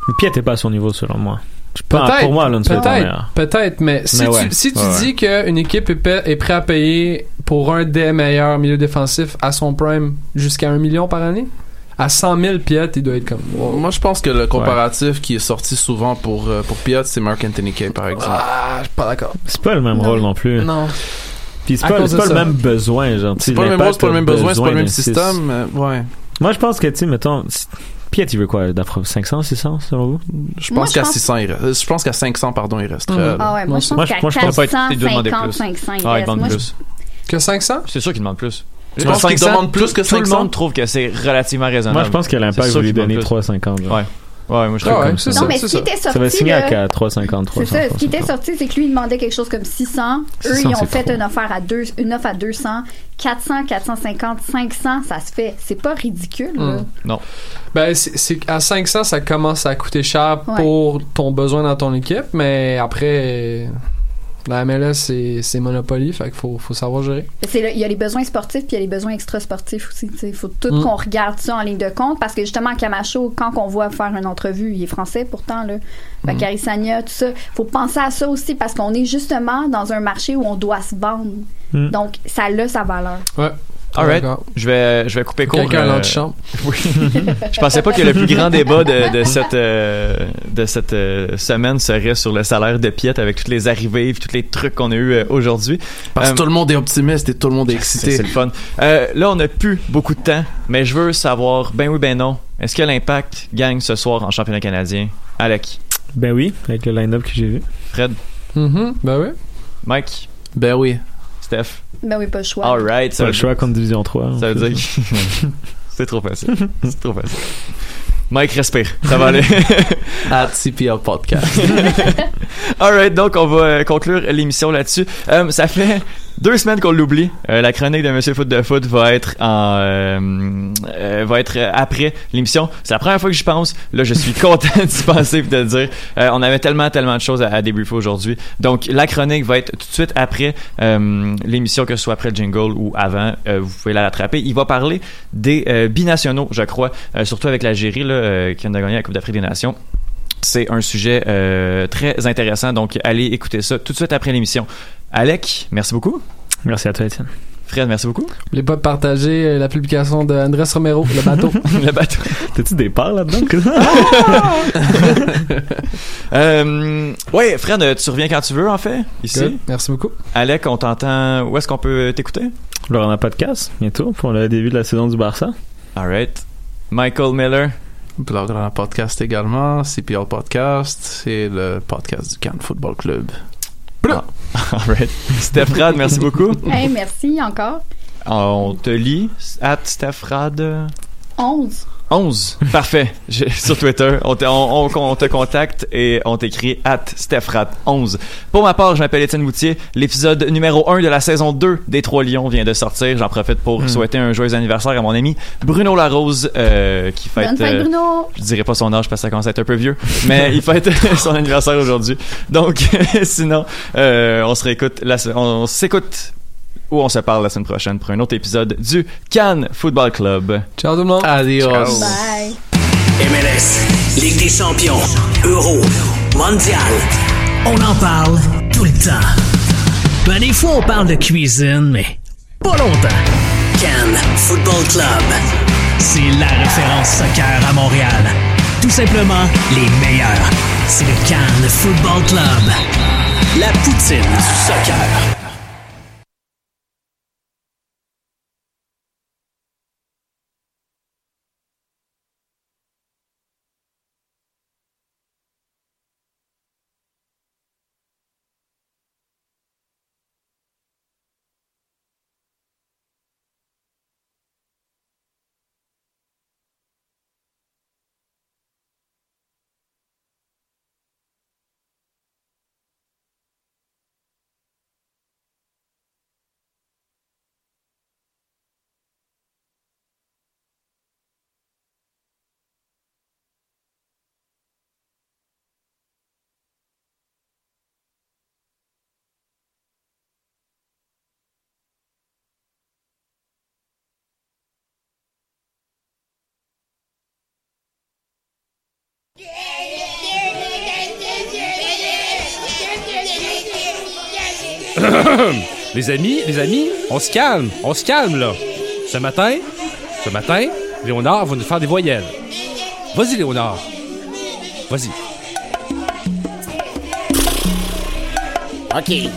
Mais Piet est pas à son niveau, selon moi. Peut-être. Pour moi, Alonso est le peut-être, meilleur. peut-être, mais si Mais tu, ouais. si tu Ouais, dis qu'une équipe est, est prête à payer pour un des meilleurs milieux défensifs à son prime jusqu'à 1 million par année, à 100 000 Piet, il doit être comme. wow. Moi, je pense que le comparatif qui est sorti souvent pour, euh, pour Piat, c'est Mark Anthony Kay, par exemple. Ah, je suis pas d'accord. C'est pas le même Non. rôle non plus. Non. Puis c'est pas, le même besoin, genre. C'est pas le même rôle, c'est pas le même besoin, c'est pas le même système, mais ouais. Moi, je pense que, tu sais, mettons, Piet, il veut quoi, d'après 500, 600, selon vous? Je pense je qu'à pense- 600, il reste. Je pense qu'à 500, pardon, il resterait. Mhm. Ah ouais, moi, je pense Moi, je- qu'à moi, je pense pas, quatre il doit demander 450, plus. 500, il Ah, il reste. demande je- plus. Que 500? C'est sûr qu'il demande plus. Tu penses qu'il 500, demande plus que Tout le 500? monde trouve que c'est relativement raisonnable. Moi, je pense que l'Impact sûr va lui qu'il demande donner plus. 3,50. genre. Ouais. Ouais, moi je Ah trouve ouais, comme c'est ça. Non, mais ce qui était sorti. Ça va signer à 3,50, C'est 300. ça. Ce qui était sorti, c'est que lui, il demandait quelque chose comme 600. Eux, 600, ils ont fait trop. une offre à deux, une offre à 200. 400, 450, 500, ça se fait. C'est pas ridicule, là. Hmm. Non. Ben, c'est c'est- à 500, ça commence à coûter cher Ouais. pour ton besoin dans ton équipe, mais après, la MLS, c'est c'est Monopoly, fait qu'il faut, faut savoir gérer. Il y a les besoins sportifs puis il y a les besoins extra-sportifs aussi. Il faut tout Mm. qu'on regarde ça en ligne de compte parce que justement, Camacho, quand on voit faire une entrevue, il est français pourtant, là. Bakary Sagna, tout ça. faut penser à ça aussi parce qu'on est justement dans un marché où on doit se vendre. Mm. Donc, ça a sa valeur. Ouais. Alright. Je vais, je vais couper court. Quelqu'un euh, l'antichambre. Oui. je pensais pas que le plus grand débat de, de cette, euh, de cette euh, semaine serait sur le salaire de Piet avec toutes les arrivées et tous les trucs qu'on a eu euh, aujourd'hui. Parce Euh, que tout le monde est optimiste et tout le monde est excité. c'est le fun. Euh, là, on n'a plus beaucoup de temps, mais je veux savoir, ben oui, ben non, est-ce que l'Impact gagne ce soir en championnat canadien? Alec, Ben oui, avec le line-up que j'ai vu. Fred, Mhm, Ben oui. Mike, Ben oui. Steph? Ben oui, pas le choix. Alright, Pas le choix contre Division 3. Ça veut dire que... C'est trop facile. C'est trop facile. Mike, respire. Ça va aller. At CPL Podcast. Alright, donc on va euh, conclure l'émission là-dessus. Euh, ça fait deux semaines qu'on l'oublie. Euh, la chronique de Monsieur Foot de Foot va être en euh, euh, va être euh, après l'émission. C'est la première fois que j'y pense. Là, je suis content d'y penser et de dire. Euh, on avait tellement tellement de choses à, débriefer aujourd'hui. Donc la chronique va être tout de suite après euh, l'émission, que ce soit après le jingle ou avant. Vous pouvez la rattraper. Il va parler des binationaux, je crois, surtout avec l'Algérie là, qui vient de gagner la Coupe d'Afrique des Nations. C'est un sujet très intéressant, donc allez écouter ça tout de suite après l'émission. Alec, merci beaucoup. Merci à toi, Étienne. Fred, merci beaucoup. N'oubliez pas de partager euh, la publication de Andrés Romero, le bateau? Le bateau. T'as-tu des parts là-dedans? Euh, ouais, Fred, tu reviens quand tu veux, en fait, ici. Good. Merci beaucoup. Alec, on t'entend. Où est-ce qu'on peut t'écouter? On a podcast bientôt pour le début de la saison du Barça. Alright. Michael Miller. Blog dans podcast également, CPL Podcast et le podcast du Cannes Football Club. Alright. Steph Rad, merci beaucoup. Hey, merci encore. On te lit. At Steph Rad. 11. 11. Parfait. Sur Twitter, on te, on, on- on te contacte et on t'écrit at StephRat11. Pour ma part, je m'appelle Étienne Moutier. L'épisode numéro 1 de la saison 2 des Trois Lions vient de sortir. J'en profite pour souhaiter un joyeux anniversaire à mon ami Bruno Larose, euh, qui fête... Bonne fête, euh, Bruno. je dirais pas son âge parce que ça commence à être un peu vieux, mais il fête son anniversaire aujourd'hui. Donc, sinon, euh, on se réécoute, la, on s'écoute ou on se parle la semaine prochaine pour un autre épisode du Cannes Football Club. Ciao tout le monde. Adios. Bye. MLS, Ligue des champions, Euro, Mondial. On en parle tout le temps. Ben, des fois, on parle de cuisine, mais pas longtemps. Cannes Football Club. C'est la référence soccer à Montréal. Tout simplement les meilleurs. C'est le Cannes Football Club. La poutine du soccer. les amis, les amis, on se calme, on se calme là. Ce matin, ce matin, Léonard va nous faire des voyelles. Vas-y, Léonard. Vas-y. OK.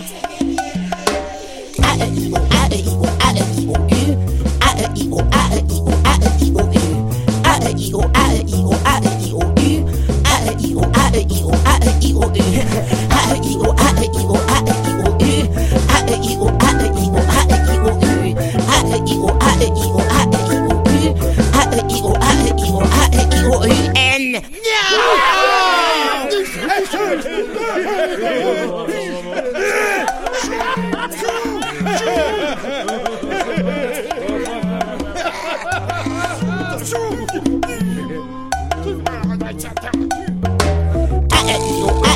I am you.